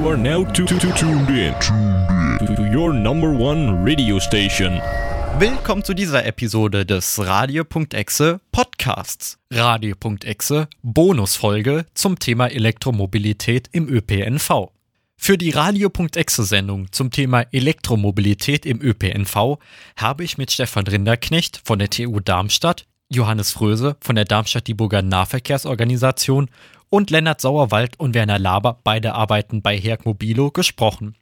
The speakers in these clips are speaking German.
Are now to, to, to tuned in to your number one radio station. Willkommen zu dieser Episode des Radio.exe Podcasts. Radio.exe Bonusfolge zum Thema Elektromobilität im ÖPNV. Für die Radio.exe Sendung zum Thema Elektromobilität im ÖPNV habe ich mit Stefan Rinderknecht von der TU Darmstadt, Johannes Fröse von der Darmstadt-Dieburger Nahverkehrsorganisation und Lennart Sauerwald und Werner Laber, beide arbeiten bei Herk Mobilo, gesprochen.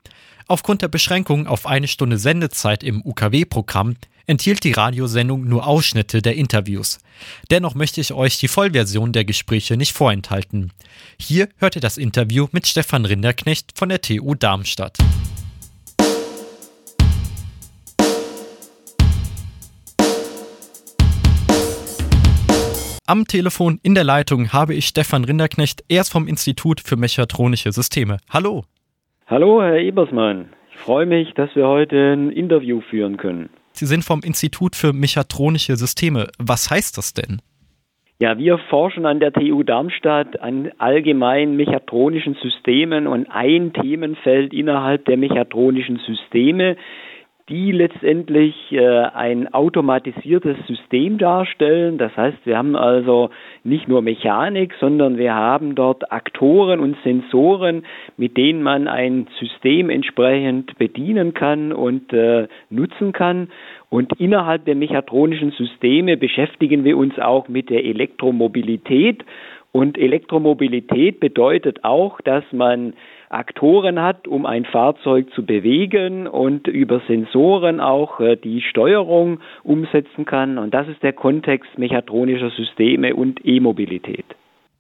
Aufgrund der Beschränkung auf eine Stunde Sendezeit im UKW-Programm enthielt die Radiosendung nur Ausschnitte der Interviews. Dennoch möchte ich euch die Vollversion der Gespräche nicht vorenthalten. Hier hört ihr das Interview mit Stefan Rinderknecht von der TU Darmstadt. Am Telefon in der Leitung habe ich Stefan Rinderknecht, erst vom Institut für Mechatronische Systeme. Hallo. Hallo, Herr Ebersmann. Ich freue mich, dass wir heute ein Interview führen können. Sie sind vom Institut für Mechatronische Systeme. Was heißt das denn? Ja, wir forschen an der TU Darmstadt an allgemeinen mechatronischen Systemen und ein Themenfeld innerhalb der mechatronischen Systeme die letztendlich äh, ein automatisiertes System darstellen. Das heißt, wir haben also nicht nur Mechanik, sondern wir haben dort Aktoren und Sensoren, mit denen man ein System entsprechend bedienen kann und äh, nutzen kann. Und innerhalb der mechatronischen Systeme beschäftigen wir uns auch mit der Elektromobilität. Und Elektromobilität bedeutet auch, dass man Aktoren hat, um ein Fahrzeug zu bewegen und über Sensoren auch äh, die Steuerung umsetzen kann. Und das ist der Kontext mechatronischer Systeme und E-Mobilität.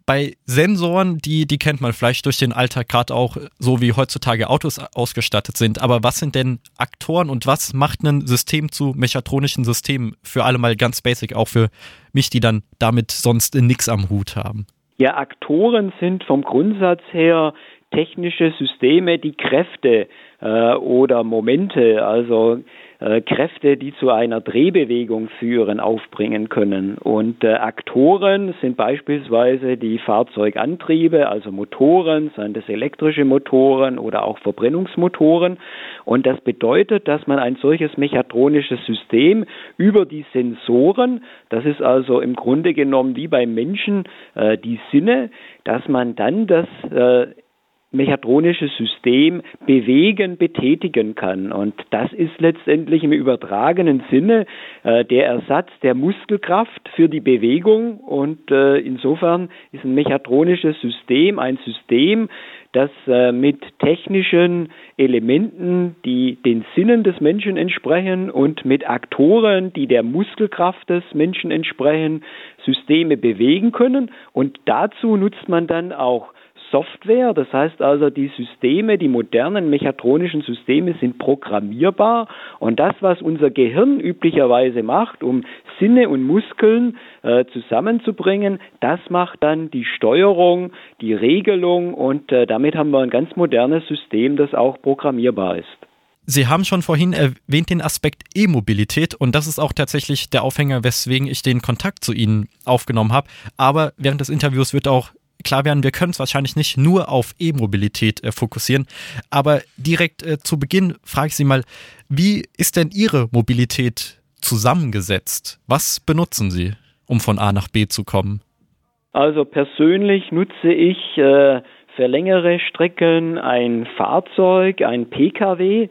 Bei Sensoren, die, die kennt man vielleicht durch den Alltag gerade auch, so wie heutzutage Autos ausgestattet sind. Aber was sind denn Aktoren und was macht ein System zu mechatronischen Systemen für alle mal ganz basic, auch für mich, die dann damit sonst nichts am Hut haben? Ja, Aktoren sind vom Grundsatz her technische Systeme, die Kräfte äh, oder Momente, also äh, Kräfte, die zu einer Drehbewegung führen, aufbringen können. Und äh, Aktoren sind beispielsweise die Fahrzeugantriebe, also Motoren, seien das elektrische Motoren oder auch Verbrennungsmotoren. Und das bedeutet, dass man ein solches mechatronisches System über die Sensoren, das ist also im Grunde genommen wie beim Menschen äh, die Sinne, dass man dann das äh, mechatronisches System bewegen, betätigen kann. Und das ist letztendlich im übertragenen Sinne äh, der Ersatz der Muskelkraft für die Bewegung. Und äh, insofern ist ein mechatronisches System ein System, das äh, mit technischen Elementen, die den Sinnen des Menschen entsprechen und mit Aktoren, die der Muskelkraft des Menschen entsprechen, Systeme bewegen können. Und dazu nutzt man dann auch Software. Das heißt also, die Systeme, die modernen mechatronischen Systeme sind programmierbar. Und das, was unser Gehirn üblicherweise macht, um Sinne und Muskeln äh, zusammenzubringen, das macht dann die Steuerung, die Regelung. Und äh, damit haben wir ein ganz modernes System, das auch programmierbar ist. Sie haben schon vorhin erwähnt den Aspekt E-Mobilität und das ist auch tatsächlich der Aufhänger, weswegen ich den Kontakt zu Ihnen aufgenommen habe. Aber während des Interviews wird auch klar werden, wir können es wahrscheinlich nicht nur auf E-Mobilität äh, fokussieren, aber direkt äh, zu Beginn frage ich Sie mal, wie ist denn Ihre Mobilität zusammengesetzt? Was benutzen Sie, um von A nach B zu kommen? Also persönlich nutze ich äh, für längere Strecken ein Fahrzeug, ein Pkw.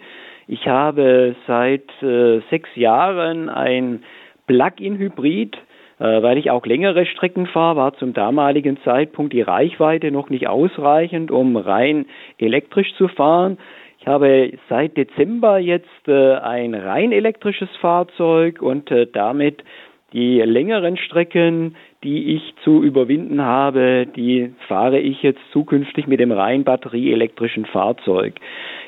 Ich habe seit äh, sechs Jahren ein Plug-in-Hybrid weil ich auch längere Strecken fahre, war zum damaligen Zeitpunkt die Reichweite noch nicht ausreichend, um rein elektrisch zu fahren. Ich habe seit Dezember jetzt äh, ein rein elektrisches Fahrzeug und äh, damit die längeren Strecken, die ich zu überwinden habe, die fahre ich jetzt zukünftig mit dem rein batterieelektrischen Fahrzeug.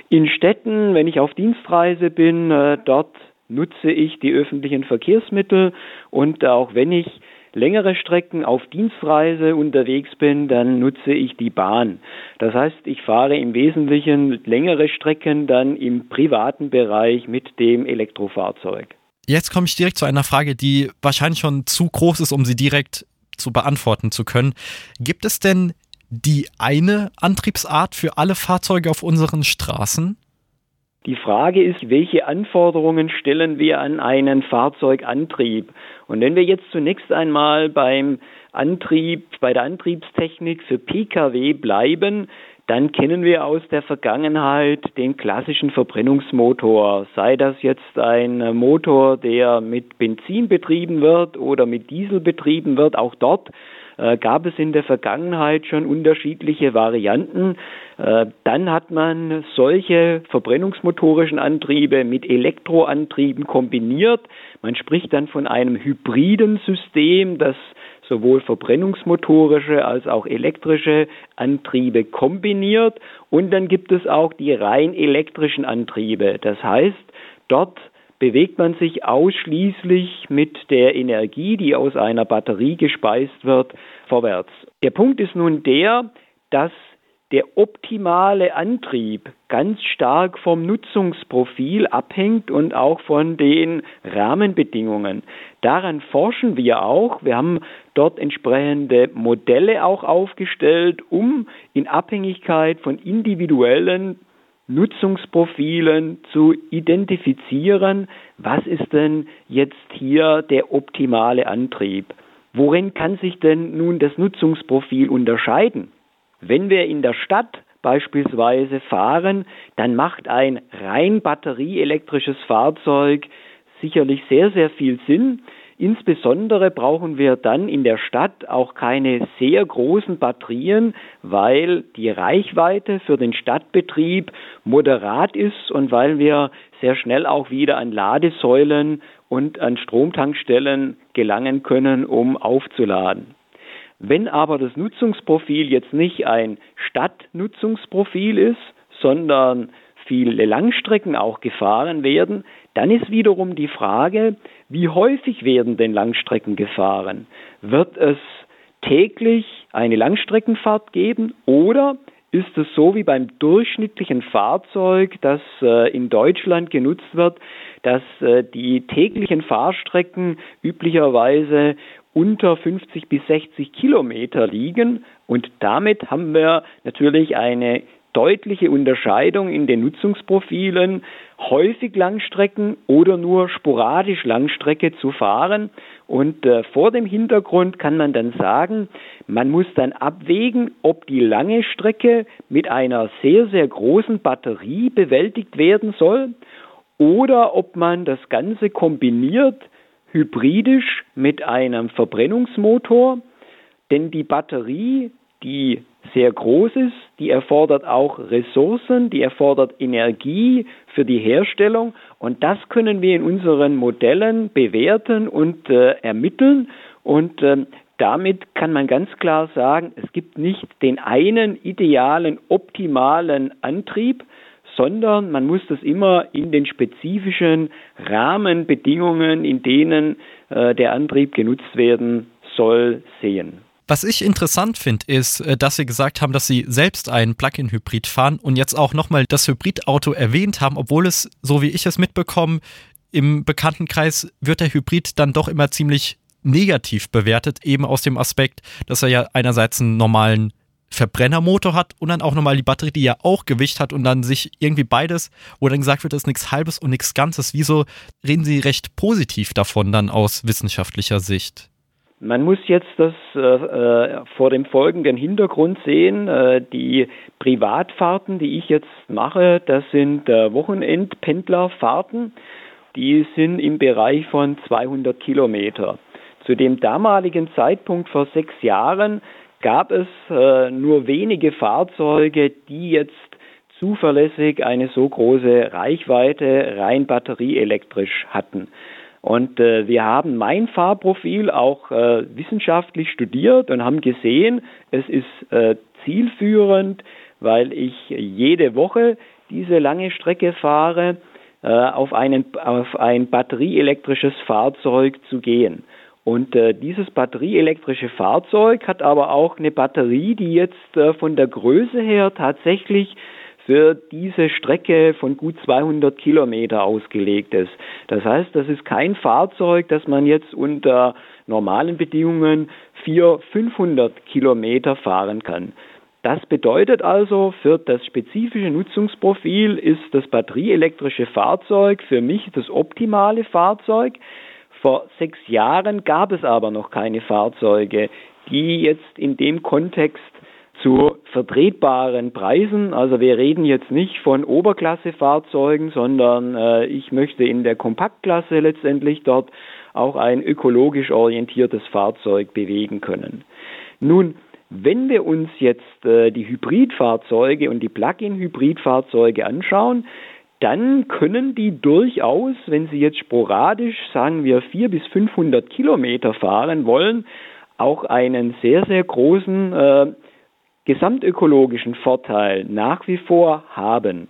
In Städten, wenn ich auf Dienstreise bin, dort nutze ich die öffentlichen Verkehrsmittel und auch wenn ich längere Strecken auf Dienstreise unterwegs bin, dann nutze ich die Bahn. Das heißt, ich fahre im Wesentlichen längere Strecken dann im privaten Bereich mit dem Elektrofahrzeug. Jetzt komme ich direkt zu einer Frage, die wahrscheinlich schon zu groß ist, um sie direkt zu beantworten zu können. Gibt es denn die eine Antriebsart für alle Fahrzeuge auf unseren Straßen? Die Frage ist, welche Anforderungen stellen wir an einen Fahrzeugantrieb? Und wenn wir jetzt zunächst einmal beim Antrieb, bei der Antriebstechnik für Pkw bleiben, dann kennen wir aus der Vergangenheit den klassischen Verbrennungsmotor, sei das jetzt ein Motor, der mit Benzin betrieben wird oder mit Diesel betrieben wird. Auch dort äh, gab es in der Vergangenheit schon unterschiedliche Varianten. Äh, dann hat man solche verbrennungsmotorischen Antriebe mit Elektroantrieben kombiniert. Man spricht dann von einem hybriden System, das sowohl verbrennungsmotorische als auch elektrische Antriebe kombiniert. Und dann gibt es auch die rein elektrischen Antriebe. Das heißt, dort bewegt man sich ausschließlich mit der Energie, die aus einer Batterie gespeist wird, vorwärts. Der Punkt ist nun der, dass der optimale Antrieb ganz stark vom Nutzungsprofil abhängt und auch von den Rahmenbedingungen. Daran forschen wir auch. Wir haben dort entsprechende Modelle auch aufgestellt, um in Abhängigkeit von individuellen Nutzungsprofilen zu identifizieren, was ist denn jetzt hier der optimale Antrieb. Worin kann sich denn nun das Nutzungsprofil unterscheiden? Wenn wir in der Stadt beispielsweise fahren, dann macht ein rein batterieelektrisches Fahrzeug sicherlich sehr, sehr viel Sinn. Insbesondere brauchen wir dann in der Stadt auch keine sehr großen Batterien, weil die Reichweite für den Stadtbetrieb moderat ist und weil wir sehr schnell auch wieder an Ladesäulen und an Stromtankstellen gelangen können, um aufzuladen. Wenn aber das Nutzungsprofil jetzt nicht ein Stadtnutzungsprofil ist, sondern viele Langstrecken auch gefahren werden, dann ist wiederum die Frage, wie häufig werden denn Langstrecken gefahren? Wird es täglich eine Langstreckenfahrt geben oder ist es so wie beim durchschnittlichen Fahrzeug, das äh, in Deutschland genutzt wird, dass äh, die täglichen Fahrstrecken üblicherweise unter 50 bis 60 Kilometer liegen. Und damit haben wir natürlich eine deutliche Unterscheidung in den Nutzungsprofilen, häufig Langstrecken oder nur sporadisch Langstrecke zu fahren. Und äh, vor dem Hintergrund kann man dann sagen, man muss dann abwägen, ob die lange Strecke mit einer sehr, sehr großen Batterie bewältigt werden soll oder ob man das Ganze kombiniert hybridisch mit einem Verbrennungsmotor, denn die Batterie, die sehr groß ist, die erfordert auch Ressourcen, die erfordert Energie für die Herstellung. Und das können wir in unseren Modellen bewerten und äh, ermitteln. Und äh, damit kann man ganz klar sagen, es gibt nicht den einen idealen, optimalen Antrieb, sondern man muss das immer in den spezifischen Rahmenbedingungen, in denen äh, der Antrieb genutzt werden soll, sehen. Was ich interessant finde, ist, äh, dass Sie gesagt haben, dass Sie selbst einen Plug-in-Hybrid fahren und jetzt auch nochmal das Hybridauto erwähnt haben, obwohl es, so wie ich es mitbekomme, im Bekanntenkreis wird der Hybrid dann doch immer ziemlich negativ bewertet, eben aus dem Aspekt, dass er ja einerseits einen normalen Verbrennermotor hat und dann auch nochmal die Batterie, die ja auch Gewicht hat und dann sich irgendwie beides, wo dann gesagt wird, das ist nichts Halbes und nichts Ganzes. Wieso reden Sie recht positiv davon dann aus wissenschaftlicher Sicht? Man muss jetzt das äh, äh, vor dem folgenden Hintergrund sehen. Äh, die Privatfahrten, die ich jetzt mache, das sind äh, Wochenendpendlerfahrten. Die sind im Bereich von 200 Kilometer. Zu dem damaligen Zeitpunkt vor sechs Jahren gab es äh, nur wenige Fahrzeuge, die jetzt zuverlässig eine so große Reichweite rein batterieelektrisch hatten. Und äh, wir haben mein Fahrprofil auch äh, wissenschaftlich studiert und haben gesehen, es ist äh, zielführend, weil ich jede Woche diese lange Strecke fahre, äh, auf, einen, auf ein batterieelektrisches Fahrzeug zu gehen. Und äh, dieses batterieelektrische Fahrzeug hat aber auch eine Batterie, die jetzt äh, von der Größe her tatsächlich für diese Strecke von gut 200 Kilometer ausgelegt ist. Das heißt, das ist kein Fahrzeug, das man jetzt unter normalen Bedingungen 400, 500 Kilometer fahren kann. Das bedeutet also, für das spezifische Nutzungsprofil ist das batterieelektrische Fahrzeug für mich das optimale Fahrzeug. Vor sechs Jahren gab es aber noch keine Fahrzeuge, die jetzt in dem Kontext zu vertretbaren Preisen. Also wir reden jetzt nicht von Oberklassefahrzeugen, sondern äh, ich möchte in der Kompaktklasse letztendlich dort auch ein ökologisch orientiertes Fahrzeug bewegen können. Nun, wenn wir uns jetzt äh, die Hybridfahrzeuge und die Plug-in-Hybridfahrzeuge anschauen, dann können die durchaus, wenn sie jetzt sporadisch, sagen wir, 400 bis 500 Kilometer fahren wollen, auch einen sehr, sehr großen äh, gesamtökologischen Vorteil nach wie vor haben.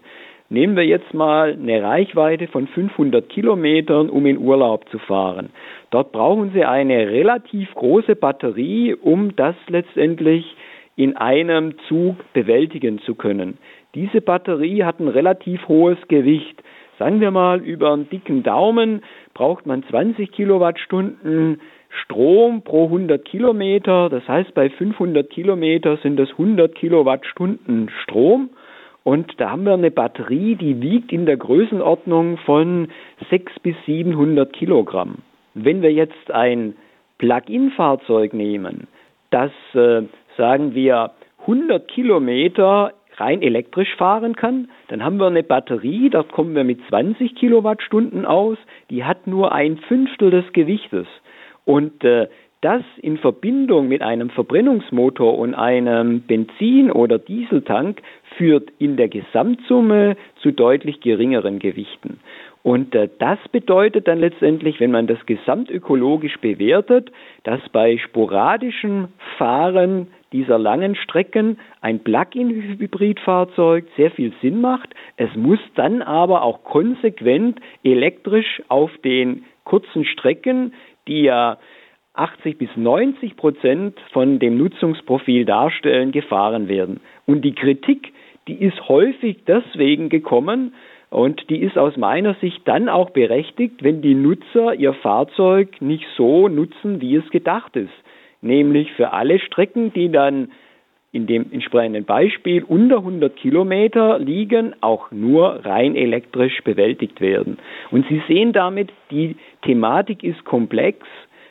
Nehmen wir jetzt mal eine Reichweite von 500 Kilometern, um in Urlaub zu fahren. Dort brauchen Sie eine relativ große Batterie, um das letztendlich in einem Zug bewältigen zu können. Diese Batterie hat ein relativ hohes Gewicht. Sagen wir mal, über einen dicken Daumen braucht man 20 Kilowattstunden Strom pro 100 Kilometer. Das heißt, bei 500 Kilometer sind das 100 Kilowattstunden Strom. Und da haben wir eine Batterie, die wiegt in der Größenordnung von 600 bis 700 Kilogramm. Wenn wir jetzt ein Plug-in-Fahrzeug nehmen, das, äh, sagen wir, 100 Kilometer rein elektrisch fahren kann, dann haben wir eine Batterie, dort kommen wir mit 20 Kilowattstunden aus, die hat nur ein Fünftel des Gewichtes. Und äh, das in Verbindung mit einem Verbrennungsmotor und einem Benzin- oder Dieseltank führt in der Gesamtsumme zu deutlich geringeren Gewichten. Und äh, das bedeutet dann letztendlich, wenn man das gesamtökologisch bewertet, dass bei sporadischem Fahren dieser langen Strecken ein Plug-in-Hybridfahrzeug sehr viel Sinn macht. Es muss dann aber auch konsequent elektrisch auf den kurzen Strecken, die ja 80 bis 90 Prozent von dem Nutzungsprofil darstellen, gefahren werden. Und die Kritik, die ist häufig deswegen gekommen und die ist aus meiner Sicht dann auch berechtigt, wenn die Nutzer ihr Fahrzeug nicht so nutzen, wie es gedacht ist. Nämlich für alle Strecken, die dann in dem entsprechenden Beispiel unter 100 Kilometer liegen, auch nur rein elektrisch bewältigt werden. Und Sie sehen damit, die Thematik ist komplex.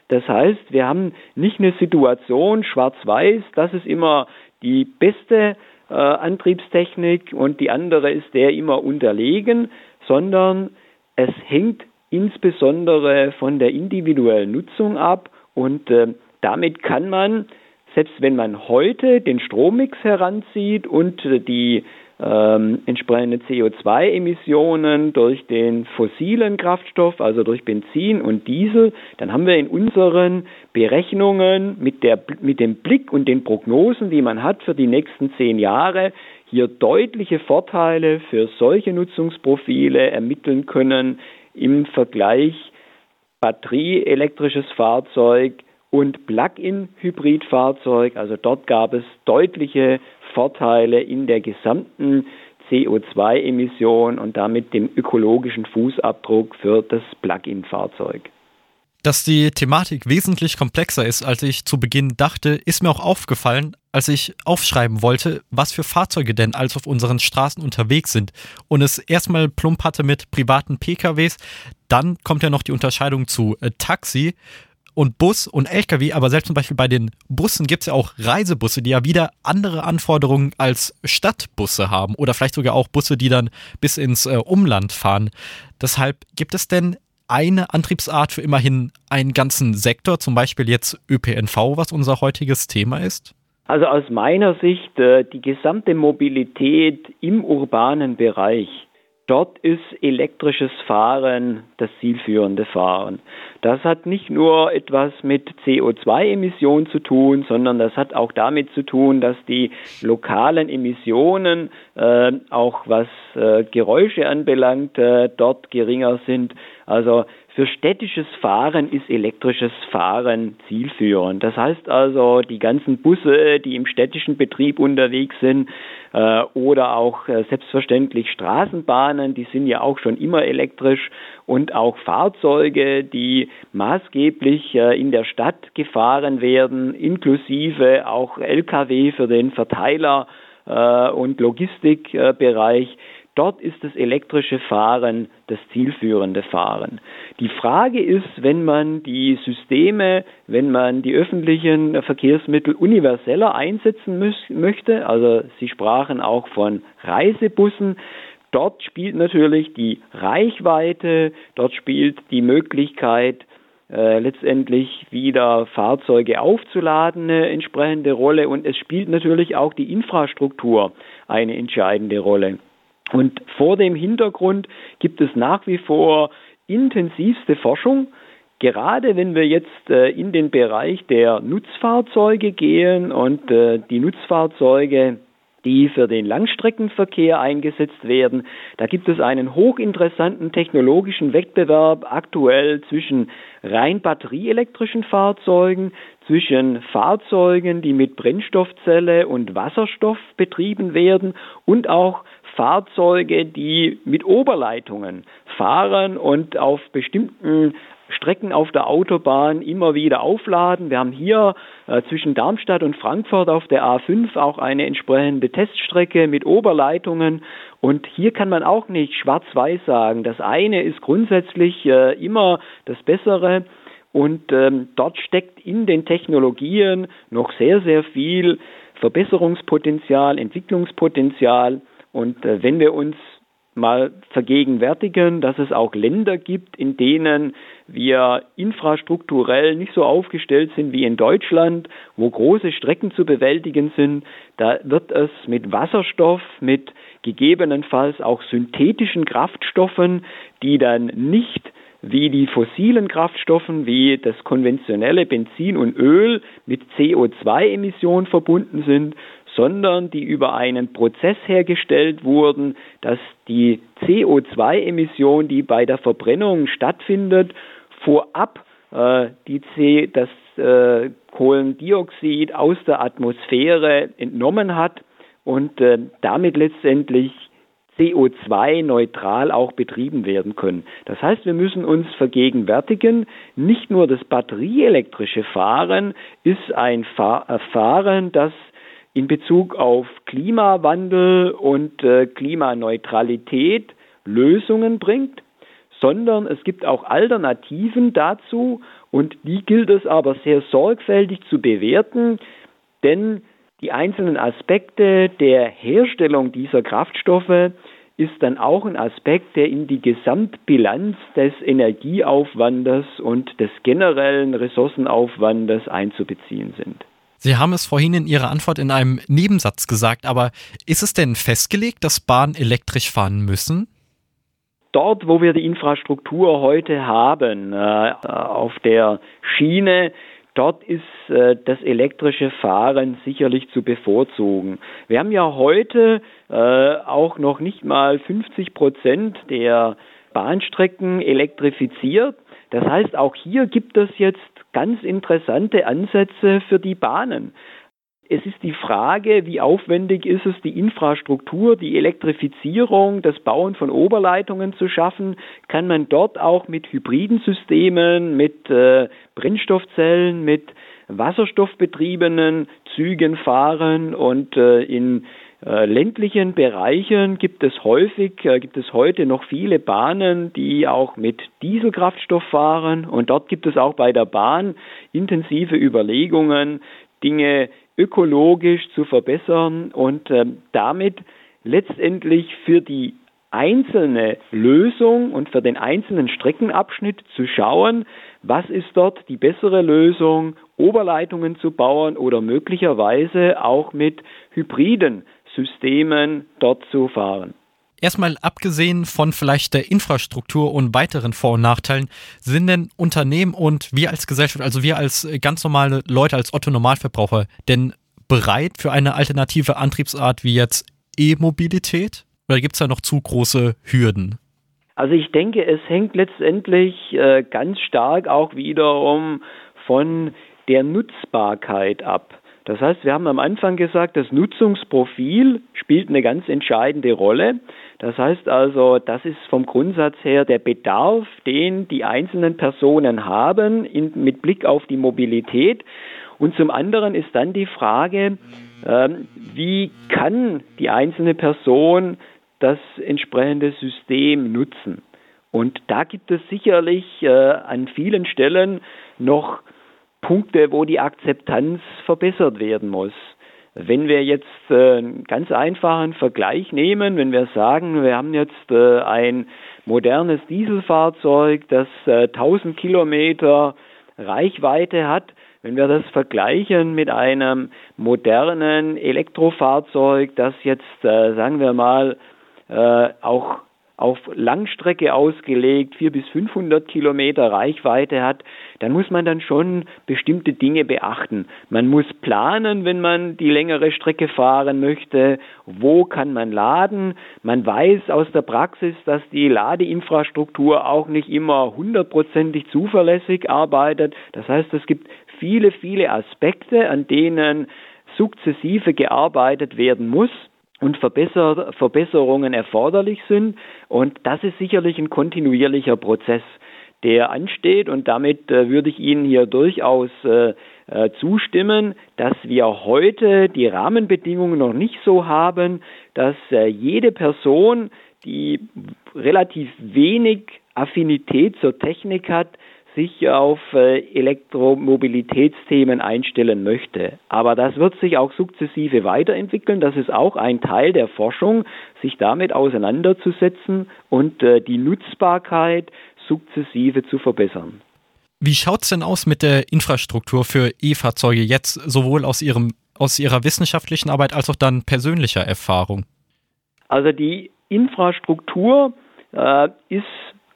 Das heißt, wir haben nicht eine Situation schwarz-weiß, das ist immer die beste äh, Antriebstechnik und die andere ist der immer unterlegen, sondern es hängt insbesondere von der individuellen Nutzung ab und äh, damit kann man, selbst wenn man heute den Strommix heranzieht und äh, die ähm, entsprechende CO2-Emissionen durch den fossilen Kraftstoff, also durch Benzin und Diesel, dann haben wir in unseren Berechnungen mit, der, mit dem Blick und den Prognosen, die man hat für die nächsten zehn Jahre, hier deutliche Vorteile für solche Nutzungsprofile ermitteln können im Vergleich batterieelektrisches Fahrzeug und Plug-in-Hybridfahrzeug. Also dort gab es deutliche Vorteile in der gesamten CO2-Emission und damit dem ökologischen Fußabdruck für das Plug-in-Fahrzeug. Dass die Thematik wesentlich komplexer ist, als ich zu Beginn dachte, ist mir auch aufgefallen, als ich aufschreiben wollte, was für Fahrzeuge denn als auf unseren Straßen unterwegs sind und es erstmal plump hatte mit privaten PKWs, dann kommt ja noch die Unterscheidung zu äh, Taxi und Bus und LKW, aber selbst zum Beispiel bei den Bussen gibt es ja auch Reisebusse, die ja wieder andere Anforderungen als Stadtbusse haben oder vielleicht sogar auch Busse, die dann bis ins äh, Umland fahren. Deshalb gibt es denn eine Antriebsart für immerhin einen ganzen Sektor, zum Beispiel jetzt ÖPNV, was unser heutiges Thema ist? Also aus meiner Sicht äh, die gesamte Mobilität im urbanen Bereich Dort ist elektrisches Fahren das zielführende Fahren. Das hat nicht nur etwas mit CO2-Emissionen zu tun, sondern das hat auch damit zu tun, dass die lokalen Emissionen, äh, auch was äh, Geräusche anbelangt, äh, dort geringer sind. Also Für städtisches Fahren ist elektrisches Fahren zielführend. Das heißt also, die ganzen Busse, die im städtischen Betrieb unterwegs sind, äh, oder auch äh, selbstverständlich Straßenbahnen, die sind ja auch schon immer elektrisch und auch Fahrzeuge, die maßgeblich äh, in der Stadt gefahren werden, inklusive auch Lkw für den Verteiler äh, und Logistikbereich. Dort ist das elektrische Fahren das zielführende Fahren. Die Frage ist, wenn man die Systeme, wenn man die öffentlichen Verkehrsmittel universeller einsetzen möchte, also Sie sprachen auch von Reisebussen, dort spielt natürlich die Reichweite, dort spielt die Möglichkeit, äh, letztendlich wieder Fahrzeuge aufzuladen eine entsprechende Rolle und es spielt natürlich auch die Infrastruktur eine entscheidende Rolle. Und vor dem Hintergrund gibt es nach wie vor intensivste Forschung, gerade wenn wir jetzt äh, in den Bereich der Nutzfahrzeuge gehen und äh, die Nutzfahrzeuge die für den Langstreckenverkehr eingesetzt werden. Da gibt es einen hochinteressanten technologischen Wettbewerb aktuell zwischen rein batterieelektrischen Fahrzeugen, zwischen Fahrzeugen, die mit Brennstoffzelle und Wasserstoff betrieben werden und auch Fahrzeuge, die mit Oberleitungen fahren und auf bestimmten Strecken auf der Autobahn immer wieder aufladen. Wir haben hier äh, zwischen Darmstadt und Frankfurt auf der A5 auch eine entsprechende Teststrecke mit Oberleitungen. Und hier kann man auch nicht schwarz-weiß sagen. Das eine ist grundsätzlich äh, immer das Bessere. Und ähm, dort steckt in den Technologien noch sehr, sehr viel Verbesserungspotenzial, Entwicklungspotenzial. Und äh, wenn wir uns mal vergegenwärtigen, dass es auch Länder gibt, in denen wir infrastrukturell nicht so aufgestellt sind wie in Deutschland, wo große Strecken zu bewältigen sind, da wird es mit Wasserstoff, mit gegebenenfalls auch synthetischen Kraftstoffen, die dann nicht wie die fossilen Kraftstoffen, wie das konventionelle Benzin und Öl mit CO2-Emissionen verbunden sind, sondern die über einen Prozess hergestellt wurden, dass die CO2-Emission, die bei der Verbrennung stattfindet, vorab äh, die C, das äh, Kohlendioxid aus der Atmosphäre entnommen hat und äh, damit letztendlich CO2-neutral auch betrieben werden können. Das heißt, wir müssen uns vergegenwärtigen, nicht nur das batterieelektrische Fahren ist ein Fahren, das in Bezug auf Klimawandel und äh, Klimaneutralität Lösungen bringt, sondern es gibt auch Alternativen dazu und die gilt es aber sehr sorgfältig zu bewerten, denn die einzelnen Aspekte der Herstellung dieser Kraftstoffe ist dann auch ein Aspekt, der in die Gesamtbilanz des Energieaufwandes und des generellen Ressourcenaufwandes einzubeziehen sind. Sie haben es vorhin in Ihrer Antwort in einem Nebensatz gesagt, aber ist es denn festgelegt, dass Bahnen elektrisch fahren müssen? Dort, wo wir die Infrastruktur heute haben, äh, auf der Schiene, dort ist äh, das elektrische Fahren sicherlich zu bevorzugen. Wir haben ja heute äh, auch noch nicht mal 50 Prozent der Bahnstrecken elektrifiziert. Das heißt, auch hier gibt es jetzt ganz interessante Ansätze für die Bahnen. Es ist die Frage, wie aufwendig ist es, die Infrastruktur, die Elektrifizierung, das Bauen von Oberleitungen zu schaffen? Kann man dort auch mit hybriden Systemen, mit äh, Brennstoffzellen, mit wasserstoffbetriebenen Zügen fahren und äh, in äh, ländlichen Bereichen gibt es häufig, äh, gibt es heute noch viele Bahnen, die auch mit Dieselkraftstoff fahren und dort gibt es auch bei der Bahn intensive Überlegungen, Dinge ökologisch zu verbessern und äh, damit letztendlich für die einzelne Lösung und für den einzelnen Streckenabschnitt zu schauen, was ist dort die bessere Lösung, Oberleitungen zu bauen oder möglicherweise auch mit Hybriden Systemen dort zu fahren. Erstmal abgesehen von vielleicht der Infrastruktur und weiteren Vor- und Nachteilen, sind denn Unternehmen und wir als Gesellschaft, also wir als ganz normale Leute, als Otto-Normalverbraucher, denn bereit für eine alternative Antriebsart wie jetzt E-Mobilität? Oder gibt es da noch zu große Hürden? Also ich denke, es hängt letztendlich äh, ganz stark auch wiederum von der Nutzbarkeit ab. Das heißt, wir haben am Anfang gesagt, das Nutzungsprofil spielt eine ganz entscheidende Rolle. Das heißt also, das ist vom Grundsatz her der Bedarf, den die einzelnen Personen haben in, mit Blick auf die Mobilität. Und zum anderen ist dann die Frage, äh, wie kann die einzelne Person das entsprechende System nutzen? Und da gibt es sicherlich äh, an vielen Stellen noch Punkte, wo die Akzeptanz verbessert werden muss. Wenn wir jetzt äh, einen ganz einfachen Vergleich nehmen, wenn wir sagen, wir haben jetzt äh, ein modernes Dieselfahrzeug, das äh, 1000 Kilometer Reichweite hat, wenn wir das vergleichen mit einem modernen Elektrofahrzeug, das jetzt, äh, sagen wir mal, äh, auch auf Langstrecke ausgelegt, 400 bis 500 Kilometer Reichweite hat, dann muss man dann schon bestimmte Dinge beachten. Man muss planen, wenn man die längere Strecke fahren möchte, wo kann man laden. Man weiß aus der Praxis, dass die Ladeinfrastruktur auch nicht immer hundertprozentig zuverlässig arbeitet. Das heißt, es gibt viele, viele Aspekte, an denen sukzessive gearbeitet werden muss und Verbesser Verbesserungen erforderlich sind. Und das ist sicherlich ein kontinuierlicher Prozess, der ansteht. Und damit äh, würde ich Ihnen hier durchaus äh, äh, zustimmen, dass wir heute die Rahmenbedingungen noch nicht so haben, dass äh, jede Person, die relativ wenig Affinität zur Technik hat, sich auf äh, Elektromobilitätsthemen einstellen möchte. Aber das wird sich auch sukzessive weiterentwickeln. Das ist auch ein Teil der Forschung, sich damit auseinanderzusetzen und äh, die Nutzbarkeit sukzessive zu verbessern. Wie schaut es denn aus mit der Infrastruktur für E-Fahrzeuge jetzt, sowohl aus, Ihrem, aus Ihrer wissenschaftlichen Arbeit als auch dann persönlicher Erfahrung? Also die Infrastruktur äh, ist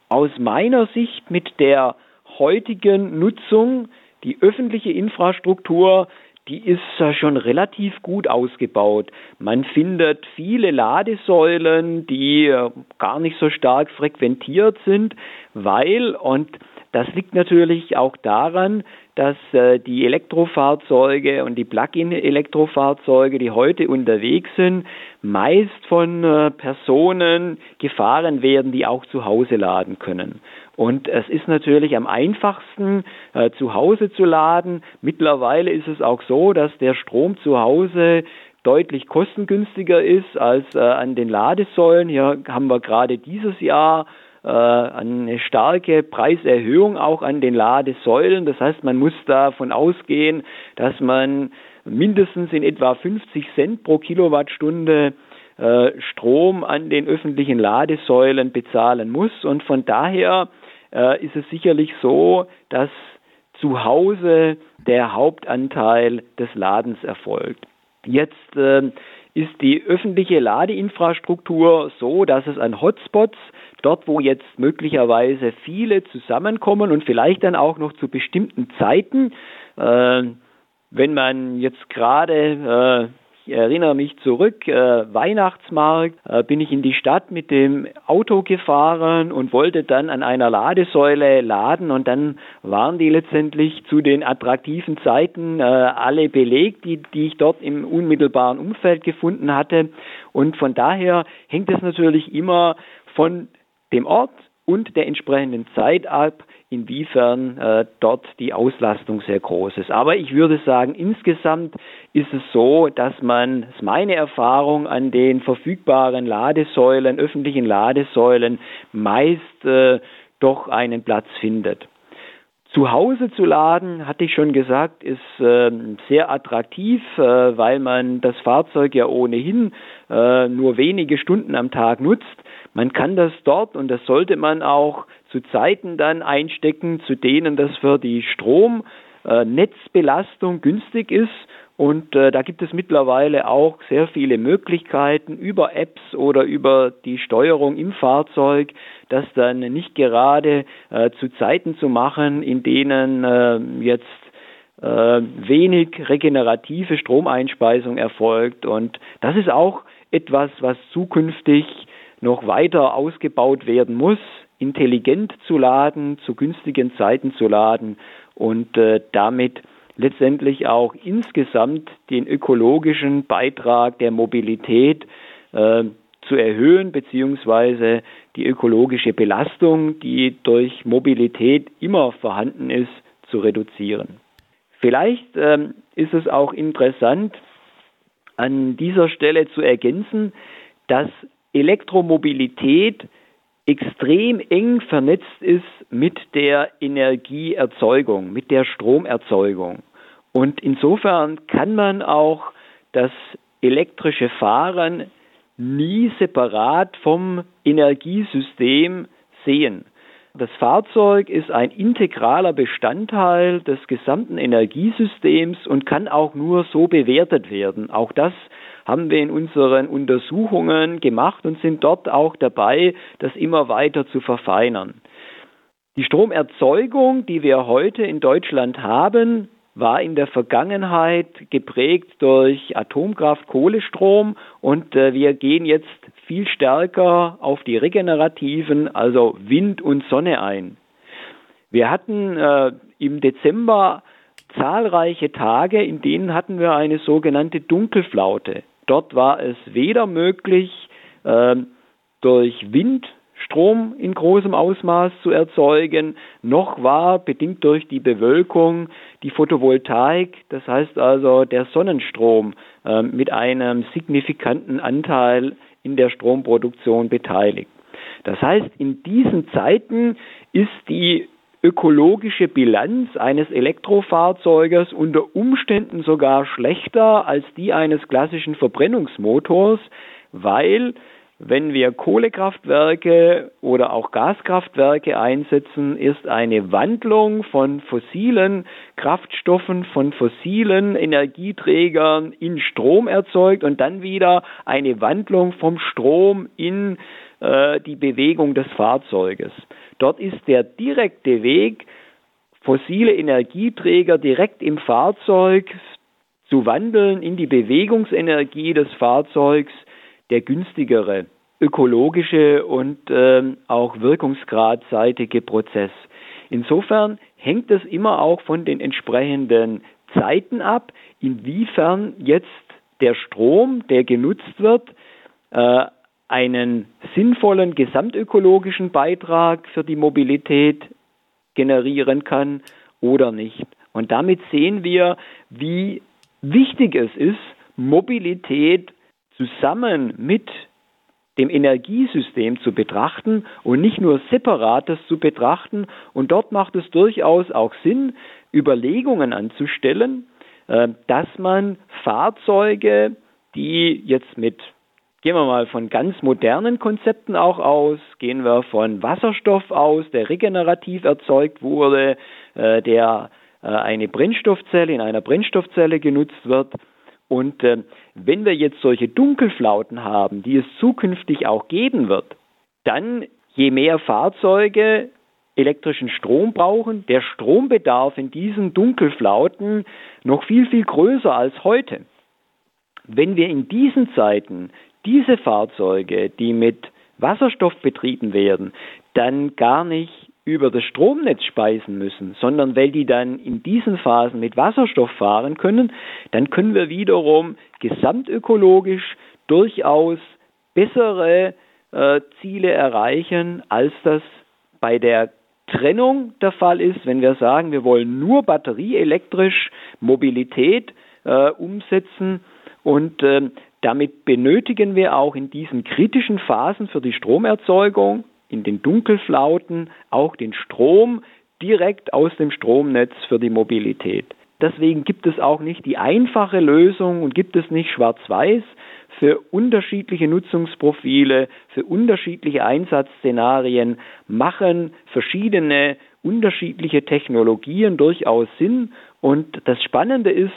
aus meiner Sicht mit der heutigen Nutzung, die öffentliche Infrastruktur, die ist schon relativ gut ausgebaut. Man findet viele Ladesäulen, die äh, gar nicht so stark frequentiert sind, weil, und das liegt natürlich auch daran, dass äh, die Elektrofahrzeuge und die Plug-in-Elektrofahrzeuge, die heute unterwegs sind, meist von äh, Personen gefahren werden, die auch zu Hause laden können. Und es ist natürlich am einfachsten, äh, zu Hause zu laden. Mittlerweile ist es auch so, dass der Strom zu Hause deutlich kostengünstiger ist als äh, an den Ladesäulen. Hier haben wir gerade dieses Jahr eine starke Preiserhöhung auch an den Ladesäulen. Das heißt, man muss davon ausgehen, dass man mindestens in etwa 50 Cent pro Kilowattstunde äh, Strom an den öffentlichen Ladesäulen bezahlen muss. Und von daher äh, ist es sicherlich so, dass zu Hause der Hauptanteil des Ladens erfolgt. Jetzt äh, ist die öffentliche Ladeinfrastruktur so, dass es an Hotspots, dort wo jetzt möglicherweise viele zusammenkommen und vielleicht dann auch noch zu bestimmten Zeiten, äh, wenn man jetzt gerade äh, ich erinnere mich zurück, äh, Weihnachtsmarkt, äh, bin ich in die Stadt mit dem Auto gefahren und wollte dann an einer Ladesäule laden und dann waren die letztendlich zu den attraktiven Zeiten äh, alle belegt, die, die ich dort im unmittelbaren Umfeld gefunden hatte. Und von daher hängt es natürlich immer von dem Ort und der entsprechenden Zeit ab, inwiefern äh, dort die Auslastung sehr groß ist. Aber ich würde sagen, insgesamt ist es so, dass man, das ist meine Erfahrung, an den verfügbaren Ladesäulen, öffentlichen Ladesäulen meist äh, doch einen Platz findet. Zu Hause zu laden, hatte ich schon gesagt, ist äh, sehr attraktiv, äh, weil man das Fahrzeug ja ohnehin äh, nur wenige Stunden am Tag nutzt. Man kann das dort und das sollte man auch zu Zeiten dann einstecken, zu denen das für die Stromnetzbelastung günstig ist. Und äh, da gibt es mittlerweile auch sehr viele Möglichkeiten über Apps oder über die Steuerung im Fahrzeug, das dann nicht gerade äh, zu Zeiten zu machen, in denen äh, jetzt äh, wenig regenerative Stromeinspeisung erfolgt. Und das ist auch etwas, was zukünftig noch weiter ausgebaut werden muss, intelligent zu laden, zu günstigen Zeiten zu laden und äh, damit letztendlich auch insgesamt den ökologischen Beitrag der Mobilität äh, zu erhöhen, beziehungsweise die ökologische Belastung, die durch Mobilität immer vorhanden ist, zu reduzieren. Vielleicht ähm, ist es auch interessant, an dieser Stelle zu ergänzen, dass Elektromobilität extrem eng vernetzt ist mit der Energieerzeugung, mit der Stromerzeugung. Und insofern kann man auch das elektrische Fahren nie separat vom Energiesystem sehen. Das Fahrzeug ist ein integraler Bestandteil des gesamten Energiesystems und kann auch nur so bewertet werden. Auch das haben wir in unseren Untersuchungen gemacht und sind dort auch dabei, das immer weiter zu verfeinern. Die Stromerzeugung, die wir heute in Deutschland haben, war in der Vergangenheit geprägt durch Atomkraft, Kohlestrom und äh, wir gehen jetzt viel stärker auf die regenerativen, also Wind und Sonne ein. Wir hatten äh, im Dezember zahlreiche Tage, in denen hatten wir eine sogenannte Dunkelflaute. Dort war es weder möglich, äh, durch Wind Strom in großem Ausmaß zu erzeugen, noch war bedingt durch die Bewölkung die Photovoltaik, das heißt also der Sonnenstrom, äh, mit einem signifikanten Anteil in der Stromproduktion beteiligt. Das heißt, in diesen Zeiten ist die ökologische Bilanz eines Elektrofahrzeuges unter Umständen sogar schlechter als die eines klassischen Verbrennungsmotors, weil wenn wir Kohlekraftwerke oder auch Gaskraftwerke einsetzen, ist eine Wandlung von fossilen Kraftstoffen, von fossilen Energieträgern in Strom erzeugt und dann wieder eine Wandlung vom Strom in äh, die Bewegung des Fahrzeuges. Dort ist der direkte Weg, fossile Energieträger direkt im Fahrzeug zu wandeln in die Bewegungsenergie des Fahrzeugs der günstigere ökologische und ähm, auch wirkungsgradseitige Prozess. Insofern hängt es immer auch von den entsprechenden Zeiten ab, inwiefern jetzt der Strom, der genutzt wird, äh, einen sinnvollen gesamtökologischen Beitrag für die Mobilität generieren kann oder nicht. Und damit sehen wir, wie wichtig es ist, Mobilität zusammen mit dem Energiesystem zu betrachten und nicht nur separates zu betrachten. Und dort macht es durchaus auch Sinn, Überlegungen anzustellen, äh, dass man Fahrzeuge, die jetzt mit, gehen wir mal von ganz modernen Konzepten auch aus, gehen wir von Wasserstoff aus, der regenerativ erzeugt wurde, äh, der äh, eine Brennstoffzelle in einer Brennstoffzelle genutzt wird, und äh, wenn wir jetzt solche Dunkelflauten haben, die es zukünftig auch geben wird, dann je mehr Fahrzeuge elektrischen Strom brauchen, der Strombedarf in diesen Dunkelflauten noch viel, viel größer als heute. Wenn wir in diesen Zeiten diese Fahrzeuge, die mit Wasserstoff betrieben werden, dann gar nicht über das Stromnetz speisen müssen, sondern weil die dann in diesen Phasen mit Wasserstoff fahren können, dann können wir wiederum gesamtökologisch durchaus bessere äh, Ziele erreichen, als das bei der Trennung der Fall ist, wenn wir sagen, wir wollen nur batterieelektrisch Mobilität äh, umsetzen und äh, damit benötigen wir auch in diesen kritischen Phasen für die Stromerzeugung in den Dunkelflauten auch den Strom direkt aus dem Stromnetz für die Mobilität. Deswegen gibt es auch nicht die einfache Lösung und gibt es nicht schwarz-weiß. Für unterschiedliche Nutzungsprofile, für unterschiedliche Einsatzszenarien machen verschiedene unterschiedliche Technologien durchaus Sinn. Und das Spannende ist,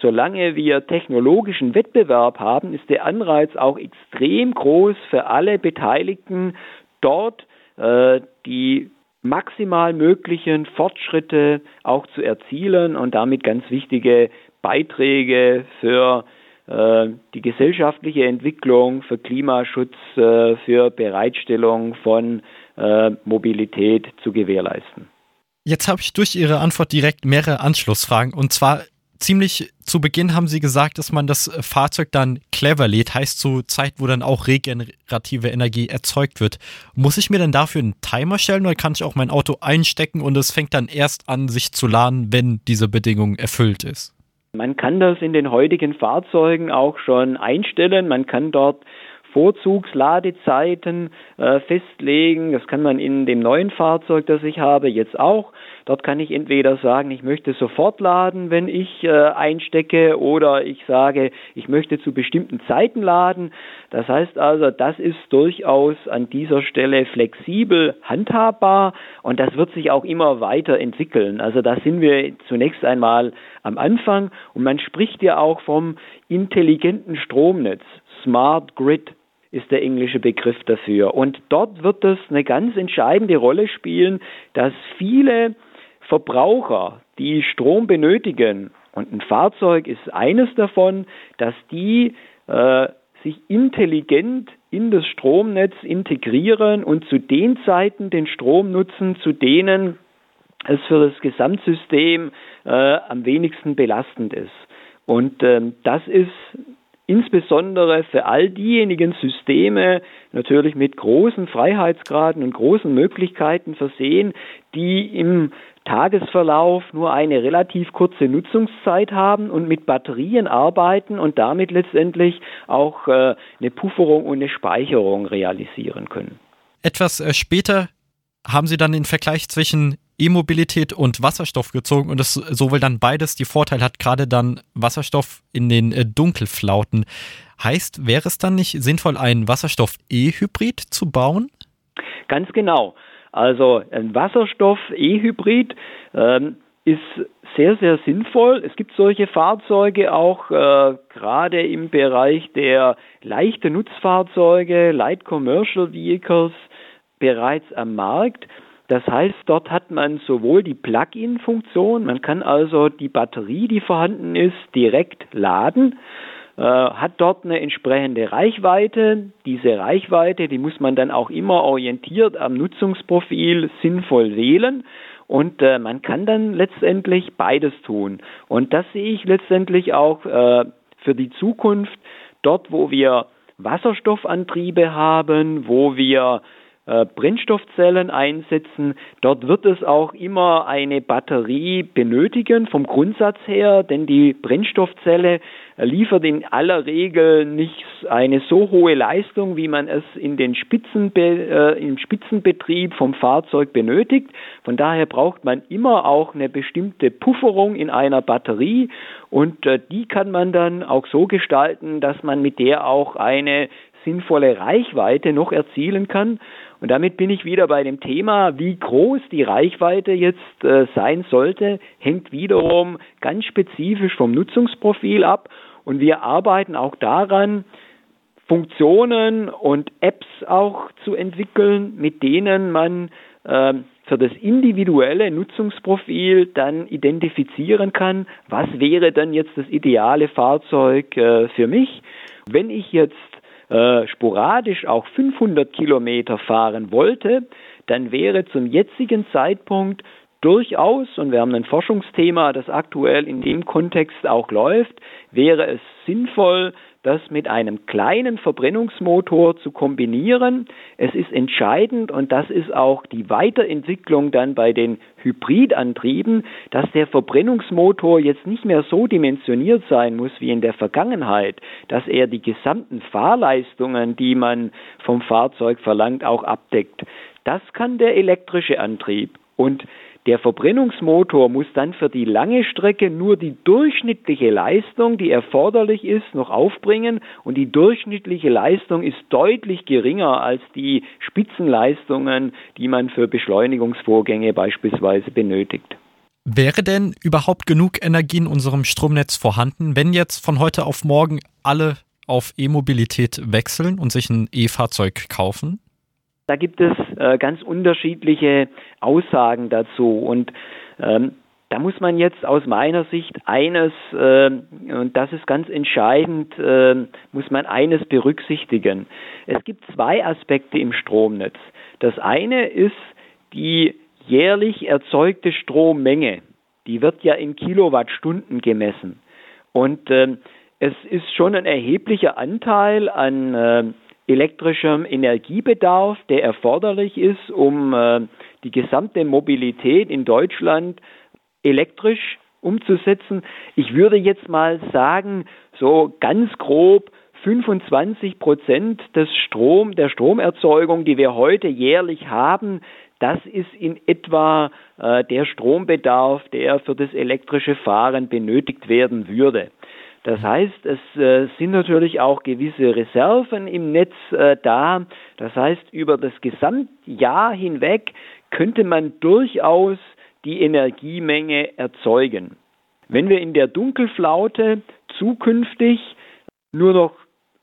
solange wir technologischen Wettbewerb haben, ist der Anreiz auch extrem groß für alle Beteiligten, dort äh, die maximal möglichen Fortschritte auch zu erzielen und damit ganz wichtige Beiträge für äh, die gesellschaftliche Entwicklung für Klimaschutz, äh, für Bereitstellung von äh, Mobilität zu gewährleisten. Jetzt habe ich durch Ihre Antwort direkt mehrere Anschlussfragen. Und zwar ziemlich zu Beginn haben Sie gesagt, dass man das Fahrzeug dann clever lädt, heißt zu Zeit, wo dann auch regenerative Energie erzeugt wird. Muss ich mir dann dafür einen Timer stellen oder kann ich auch mein Auto einstecken und es fängt dann erst an, sich zu laden, wenn diese Bedingung erfüllt ist? Man kann das in den heutigen Fahrzeugen auch schon einstellen. Man kann dort Vorzugsladezeiten äh, festlegen. Das kann man in dem neuen Fahrzeug, das ich habe, jetzt auch. Dort kann ich entweder sagen, ich möchte sofort laden, wenn ich äh, einstecke, oder ich sage, ich möchte zu bestimmten Zeiten laden. Das heißt also, das ist durchaus an dieser Stelle flexibel handhabbar und das wird sich auch immer weiter entwickeln. Also da sind wir zunächst einmal am Anfang und man spricht ja auch vom intelligenten Stromnetz, Smart Grid ist der englische Begriff dafür. Und dort wird es eine ganz entscheidende Rolle spielen, dass viele Verbraucher, die Strom benötigen, und ein Fahrzeug ist eines davon, dass die äh, sich intelligent in das Stromnetz integrieren und zu den Zeiten den Strom nutzen, zu denen es für das Gesamtsystem äh, am wenigsten belastend ist. Und ähm, das ist insbesondere für all diejenigen Systeme natürlich mit großen Freiheitsgraden und großen Möglichkeiten versehen, die im Tagesverlauf nur eine relativ kurze Nutzungszeit haben und mit Batterien arbeiten und damit letztendlich auch äh, eine Pufferung und eine Speicherung realisieren können. Etwas äh, später haben Sie dann den Vergleich zwischen E-Mobilität und Wasserstoff gezogen und es sowohl dann beides die Vorteile hat, gerade dann Wasserstoff in den äh, Dunkelflauten. Heißt, wäre es dann nicht sinnvoll, einen Wasserstoff-E-Hybrid zu bauen? Ganz genau. Also ein Wasserstoff-E-Hybrid ähm, ist sehr, sehr sinnvoll. Es gibt solche Fahrzeuge auch äh, gerade im Bereich der leichten Nutzfahrzeuge, Light Commercial Vehicles bereits am Markt. Das heißt, dort hat man sowohl die Plug-in-Funktion, man kann also die Batterie, die vorhanden ist, direkt laden, hat dort eine entsprechende Reichweite. Diese Reichweite, die muss man dann auch immer orientiert am Nutzungsprofil sinnvoll wählen. Und äh, man kann dann letztendlich beides tun. Und das sehe ich letztendlich auch äh, für die Zukunft. Dort, wo wir Wasserstoffantriebe haben, wo wir äh, Brennstoffzellen einsetzen. Dort wird es auch immer eine Batterie benötigen vom Grundsatz her, denn die Brennstoffzelle liefert in aller Regel nicht eine so hohe Leistung, wie man es in den Spitzenbe äh, im Spitzenbetrieb vom Fahrzeug benötigt. Von daher braucht man immer auch eine bestimmte Pufferung in einer Batterie und äh, die kann man dann auch so gestalten, dass man mit der auch eine sinnvolle Reichweite noch erzielen kann. Und damit bin ich wieder bei dem Thema, wie groß die Reichweite jetzt äh, sein sollte, hängt wiederum ganz spezifisch vom Nutzungsprofil ab. Und wir arbeiten auch daran, Funktionen und Apps auch zu entwickeln, mit denen man äh, für das individuelle Nutzungsprofil dann identifizieren kann, was wäre denn jetzt das ideale Fahrzeug äh, für mich. Wenn ich jetzt äh, sporadisch auch 500 Kilometer fahren wollte, dann wäre zum jetzigen Zeitpunkt durchaus, und wir haben ein Forschungsthema, das aktuell in dem Kontext auch läuft, wäre es sinnvoll, das mit einem kleinen Verbrennungsmotor zu kombinieren. Es ist entscheidend und das ist auch die Weiterentwicklung dann bei den Hybridantrieben, dass der Verbrennungsmotor jetzt nicht mehr so dimensioniert sein muss wie in der Vergangenheit, dass er die gesamten Fahrleistungen, die man vom Fahrzeug verlangt, auch abdeckt. Das kann der elektrische Antrieb. Und der Verbrennungsmotor muss dann für die lange Strecke nur die durchschnittliche Leistung, die erforderlich ist, noch aufbringen und die durchschnittliche Leistung ist deutlich geringer als die Spitzenleistungen, die man für Beschleunigungsvorgänge beispielsweise benötigt. Wäre denn überhaupt genug Energie in unserem Stromnetz vorhanden, wenn jetzt von heute auf morgen alle auf E-Mobilität wechseln und sich ein E-Fahrzeug kaufen? Da gibt es äh, ganz unterschiedliche Aussagen dazu. Und ähm, da muss man jetzt aus meiner Sicht eines, äh, und das ist ganz entscheidend, äh, muss man eines berücksichtigen. Es gibt zwei Aspekte im Stromnetz. Das eine ist die jährlich erzeugte Strommenge. Die wird ja in Kilowattstunden gemessen. Und äh, es ist schon ein erheblicher Anteil an äh, elektrischem Energiebedarf, der erforderlich ist, um äh, die gesamte Mobilität in Deutschland elektrisch umzusetzen. Ich würde jetzt mal sagen, so ganz grob 25 Prozent des Strom, der Stromerzeugung, die wir heute jährlich haben, das ist in etwa äh, der Strombedarf, der für das elektrische Fahren benötigt werden würde. Das heißt, es äh, sind natürlich auch gewisse Reserven im Netz äh, da. Das heißt, über das Gesamtjahr hinweg könnte man durchaus die Energiemenge erzeugen. Wenn wir in der Dunkelflaute zukünftig nur noch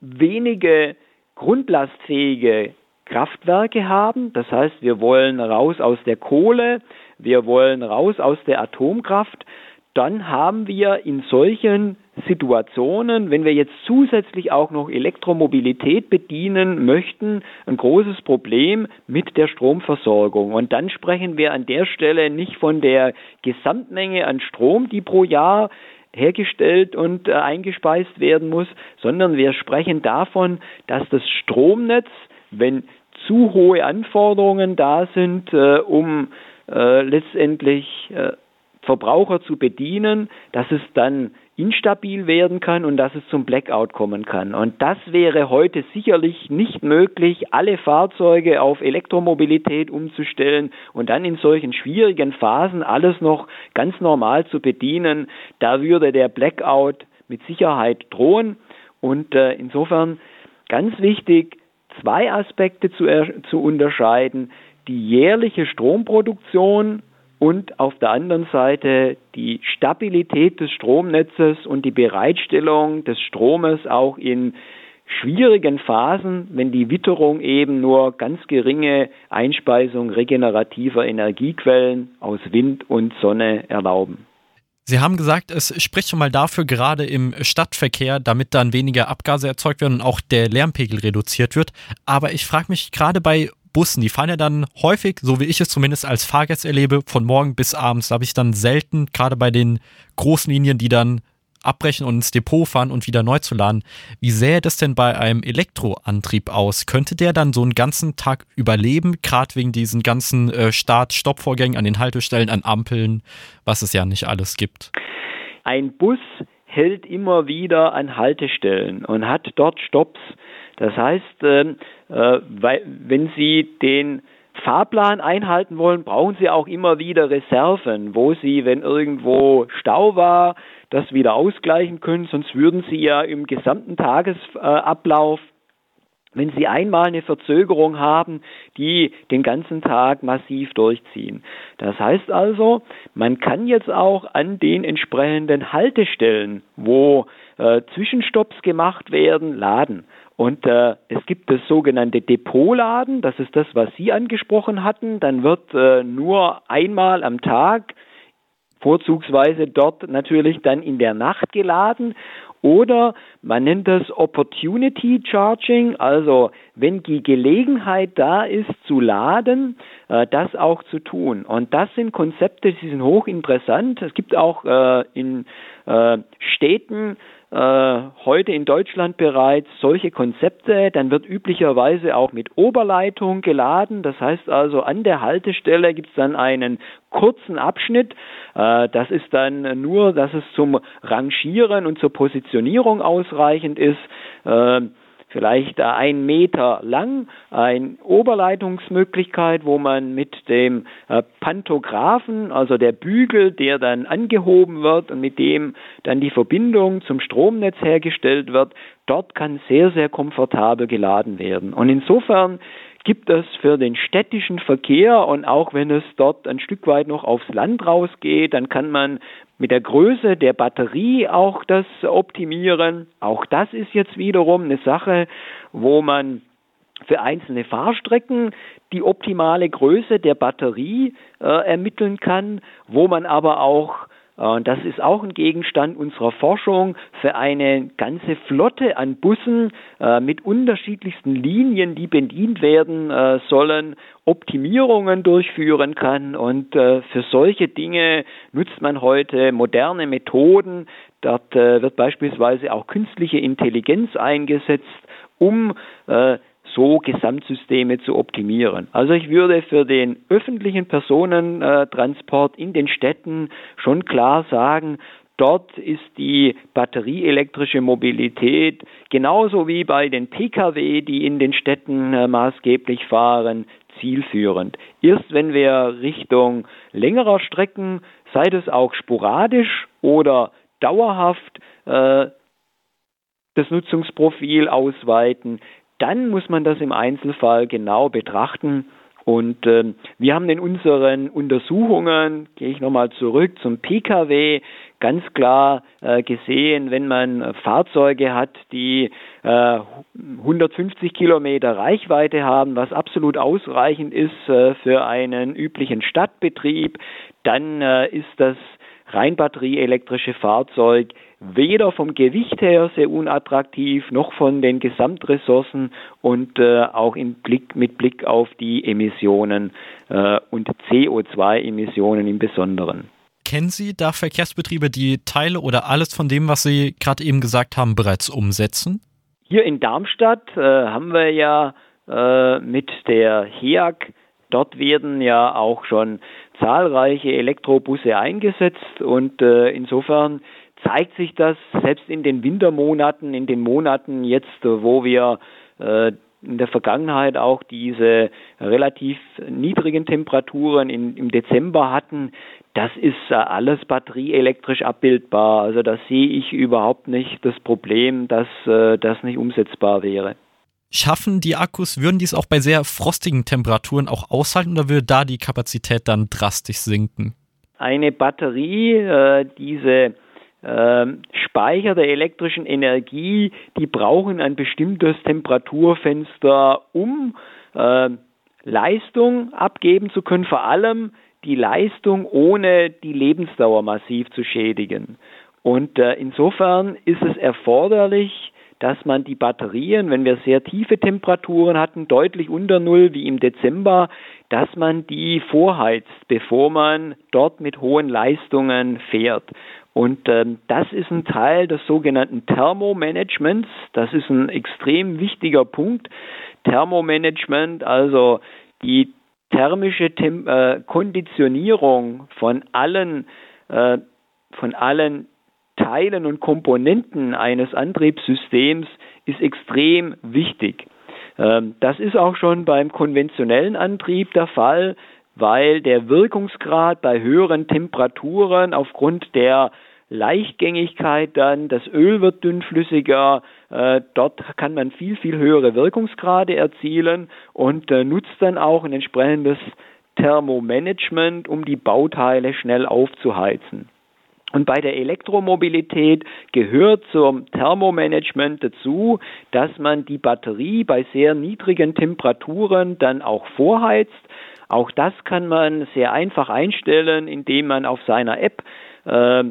wenige grundlastfähige Kraftwerke haben, das heißt, wir wollen raus aus der Kohle, wir wollen raus aus der Atomkraft, dann haben wir in solchen Situationen, wenn wir jetzt zusätzlich auch noch Elektromobilität bedienen möchten, ein großes Problem mit der Stromversorgung. Und dann sprechen wir an der Stelle nicht von der Gesamtmenge an Strom, die pro Jahr hergestellt und äh, eingespeist werden muss, sondern wir sprechen davon, dass das Stromnetz, wenn zu hohe Anforderungen da sind, äh, um äh, letztendlich äh, Verbraucher zu bedienen, dass es dann instabil werden kann und dass es zum Blackout kommen kann. Und das wäre heute sicherlich nicht möglich, alle Fahrzeuge auf Elektromobilität umzustellen und dann in solchen schwierigen Phasen alles noch ganz normal zu bedienen. Da würde der Blackout mit Sicherheit drohen. Und äh, insofern ganz wichtig, zwei Aspekte zu, zu unterscheiden. Die jährliche Stromproduktion und auf der anderen Seite die Stabilität des Stromnetzes und die Bereitstellung des Stromes auch in schwierigen Phasen, wenn die Witterung eben nur ganz geringe Einspeisung regenerativer Energiequellen aus Wind und Sonne erlauben. Sie haben gesagt, es spricht schon mal dafür, gerade im Stadtverkehr, damit dann weniger Abgase erzeugt werden und auch der Lärmpegel reduziert wird. Aber ich frage mich gerade bei Bussen, die fahren ja dann häufig, so wie ich es zumindest als Fahrgast erlebe, von morgen bis abends. Da habe ich dann selten, gerade bei den großen Linien, die dann abbrechen und ins Depot fahren und wieder neu zu laden. Wie sähe das denn bei einem Elektroantrieb aus? Könnte der dann so einen ganzen Tag überleben, gerade wegen diesen ganzen äh, Start-Stopp-Vorgängen an den Haltestellen, an Ampeln, was es ja nicht alles gibt? Ein Bus hält immer wieder an Haltestellen und hat dort Stopps. Das heißt, äh, äh, weil, wenn Sie den Fahrplan einhalten wollen, brauchen Sie auch immer wieder Reserven, wo Sie, wenn irgendwo Stau war, das wieder ausgleichen können. Sonst würden Sie ja im gesamten Tagesablauf wenn Sie einmal eine Verzögerung haben, die den ganzen Tag massiv durchziehen. Das heißt also, man kann jetzt auch an den entsprechenden Haltestellen, wo äh, Zwischenstopps gemacht werden, laden. Und äh, es gibt das sogenannte Depotladen, das ist das, was Sie angesprochen hatten. Dann wird äh, nur einmal am Tag, vorzugsweise dort natürlich dann in der Nacht geladen. Oder man nennt das Opportunity Charging, also wenn die Gelegenheit da ist zu laden, äh, das auch zu tun. Und das sind Konzepte, die sind hochinteressant. Es gibt auch äh, in äh, Städten heute in Deutschland bereits solche Konzepte. Dann wird üblicherweise auch mit Oberleitung geladen. Das heißt also, an der Haltestelle gibt es dann einen kurzen Abschnitt. Äh, das ist dann nur, dass es zum Rangieren und zur Positionierung ausreichend ist. Vielleicht ein Meter lang, eine Oberleitungsmöglichkeit, wo man mit dem äh, Pantographen, also der Bügel, der dann angehoben wird und mit dem dann die Verbindung zum Stromnetz hergestellt wird, dort kann sehr, sehr komfortabel geladen werden. Und insofern gibt es für den städtischen Verkehr und auch wenn es dort ein Stück weit noch aufs Land rausgeht, dann kann man mit der Größe der Batterie auch das optimieren. Auch das ist jetzt wiederum eine Sache, wo man für einzelne Fahrstrecken die optimale Größe der Batterie äh, ermitteln kann, wo man aber auch und das ist auch ein Gegenstand unserer Forschung für eine ganze Flotte an Bussen äh, mit unterschiedlichsten Linien, die bedient werden äh, sollen, Optimierungen durchführen kann. Und äh, für solche Dinge nutzt man heute moderne Methoden. Dort äh, wird beispielsweise auch künstliche Intelligenz eingesetzt, um äh, so Gesamtsysteme zu optimieren. Also ich würde für den öffentlichen Personentransport in den Städten schon klar sagen, Dort ist die batterieelektrische Mobilität genauso wie bei den Pkw, die in den Städten äh, maßgeblich fahren, zielführend. Erst wenn wir Richtung längerer Strecken, sei das auch sporadisch oder dauerhaft, äh, das Nutzungsprofil ausweiten, dann muss man das im Einzelfall genau betrachten. Und äh, wir haben in unseren Untersuchungen, gehe ich nochmal zurück zum Pkw, ganz klar äh, gesehen, wenn man Fahrzeuge hat, die äh, 150 Kilometer Reichweite haben, was absolut ausreichend ist äh, für einen üblichen Stadtbetrieb, dann äh, ist das rein batterieelektrische Fahrzeug weder vom Gewicht her sehr unattraktiv, noch von den Gesamtressourcen und äh, auch im Blick, mit Blick auf die Emissionen äh, und CO2-Emissionen im Besonderen. Kennen Sie da Verkehrsbetriebe, die Teile oder alles von dem, was Sie gerade eben gesagt haben, bereits umsetzen? Hier in Darmstadt äh, haben wir ja äh, mit der HEAG Dort werden ja auch schon zahlreiche Elektrobusse eingesetzt und äh, insofern zeigt sich das selbst in den Wintermonaten, in den Monaten jetzt, wo wir äh, in der Vergangenheit auch diese relativ niedrigen Temperaturen in, im Dezember hatten, das ist äh, alles batterieelektrisch abbildbar. Also da sehe ich überhaupt nicht das Problem, dass äh, das nicht umsetzbar wäre. Schaffen die Akkus, würden dies auch bei sehr frostigen Temperaturen auch aushalten oder würde da die Kapazität dann drastisch sinken? Eine Batterie, äh, diese äh, Speicher der elektrischen Energie, die brauchen ein bestimmtes Temperaturfenster, um äh, Leistung abgeben zu können, vor allem die Leistung ohne die Lebensdauer massiv zu schädigen. Und äh, insofern ist es erforderlich, dass man die Batterien, wenn wir sehr tiefe Temperaturen hatten, deutlich unter Null wie im Dezember, dass man die vorheizt, bevor man dort mit hohen Leistungen fährt. Und ähm, das ist ein Teil des sogenannten Thermomanagements. Das ist ein extrem wichtiger Punkt. Thermomanagement, also die thermische Tem äh, Konditionierung von allen, äh, von allen Teilen und Komponenten eines Antriebssystems ist extrem wichtig. Ähm, das ist auch schon beim konventionellen Antrieb der Fall, weil der Wirkungsgrad bei höheren Temperaturen aufgrund der Leichtgängigkeit dann, das Öl wird dünnflüssiger, äh, dort kann man viel, viel höhere Wirkungsgrade erzielen und äh, nutzt dann auch ein entsprechendes Thermomanagement, um die Bauteile schnell aufzuheizen. Und bei der Elektromobilität gehört zum Thermomanagement dazu, dass man die Batterie bei sehr niedrigen Temperaturen dann auch vorheizt. Auch das kann man sehr einfach einstellen, indem man auf seiner App äh,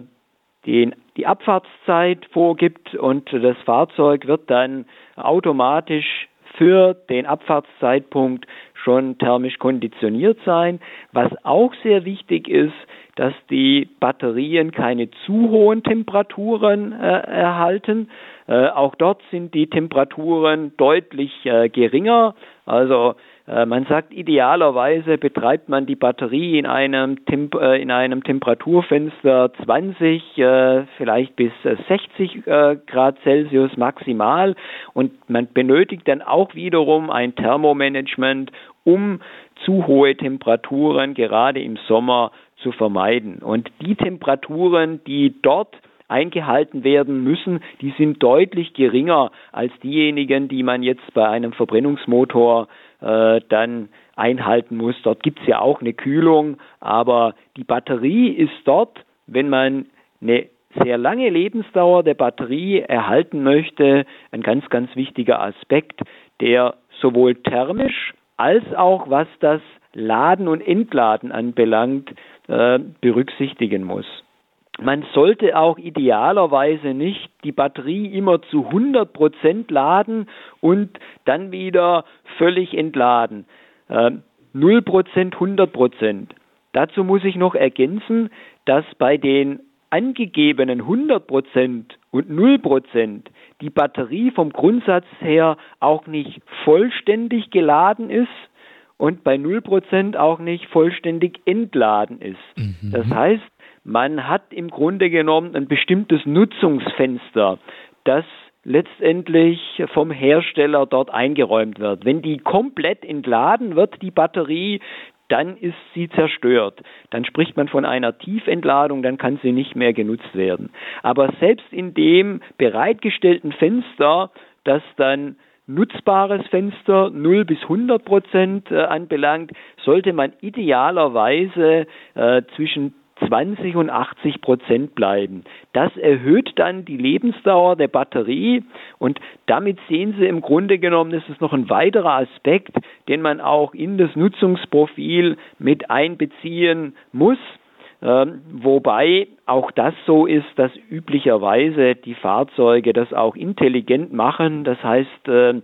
den, die Abfahrtszeit vorgibt und das Fahrzeug wird dann automatisch für den Abfahrtszeitpunkt schon thermisch konditioniert sein. Was auch sehr wichtig ist, dass die Batterien keine zu hohen Temperaturen äh, erhalten. Äh, auch dort sind die Temperaturen deutlich äh, geringer. Also man sagt, idealerweise betreibt man die Batterie in einem, Temp äh, in einem Temperaturfenster 20, äh, vielleicht bis 60 Grad Celsius maximal und man benötigt dann auch wiederum ein Thermomanagement, um zu hohe Temperaturen gerade im Sommer zu vermeiden. Und die Temperaturen, die dort eingehalten werden müssen, die sind deutlich geringer als diejenigen, die man jetzt bei einem Verbrennungsmotor äh, dann einhalten muss. Dort gibt es ja auch eine Kühlung, aber die Batterie ist dort, wenn man eine sehr lange Lebensdauer der Batterie erhalten möchte, ein ganz, ganz wichtiger Aspekt, der sowohl thermisch als auch was das Laden und Entladen anbelangt, äh, berücksichtigen muss. Man sollte auch idealerweise nicht die Batterie immer zu 100 Prozent laden und dann wieder völlig entladen. Äh, 0 Prozent, 100 Prozent. Dazu muss ich noch ergänzen, dass bei den angegebenen 100 Prozent und 0 Prozent die Batterie vom Grundsatz her auch nicht vollständig geladen ist und bei 0 Prozent auch nicht vollständig entladen ist. Mhm. Das heißt, man hat im Grunde genommen ein bestimmtes Nutzungsfenster, das letztendlich vom Hersteller dort eingeräumt wird. Wenn die komplett entladen wird, die Batterie, dann ist sie zerstört. Dann spricht man von einer Tiefentladung, dann kann sie nicht mehr genutzt werden. Aber selbst in dem bereitgestellten Fenster, das dann nutzbares Fenster 0 bis 100 Prozent äh, anbelangt, sollte man idealerweise äh, zwischen 20 und 80 Prozent bleiben. Das erhöht dann die Lebensdauer der Batterie und damit sehen Sie im Grunde genommen, ist es noch ein weiterer Aspekt, den man auch in das Nutzungsprofil mit einbeziehen muss. Ähm, wobei auch das so ist, dass üblicherweise die Fahrzeuge das auch intelligent machen. Das heißt, äh,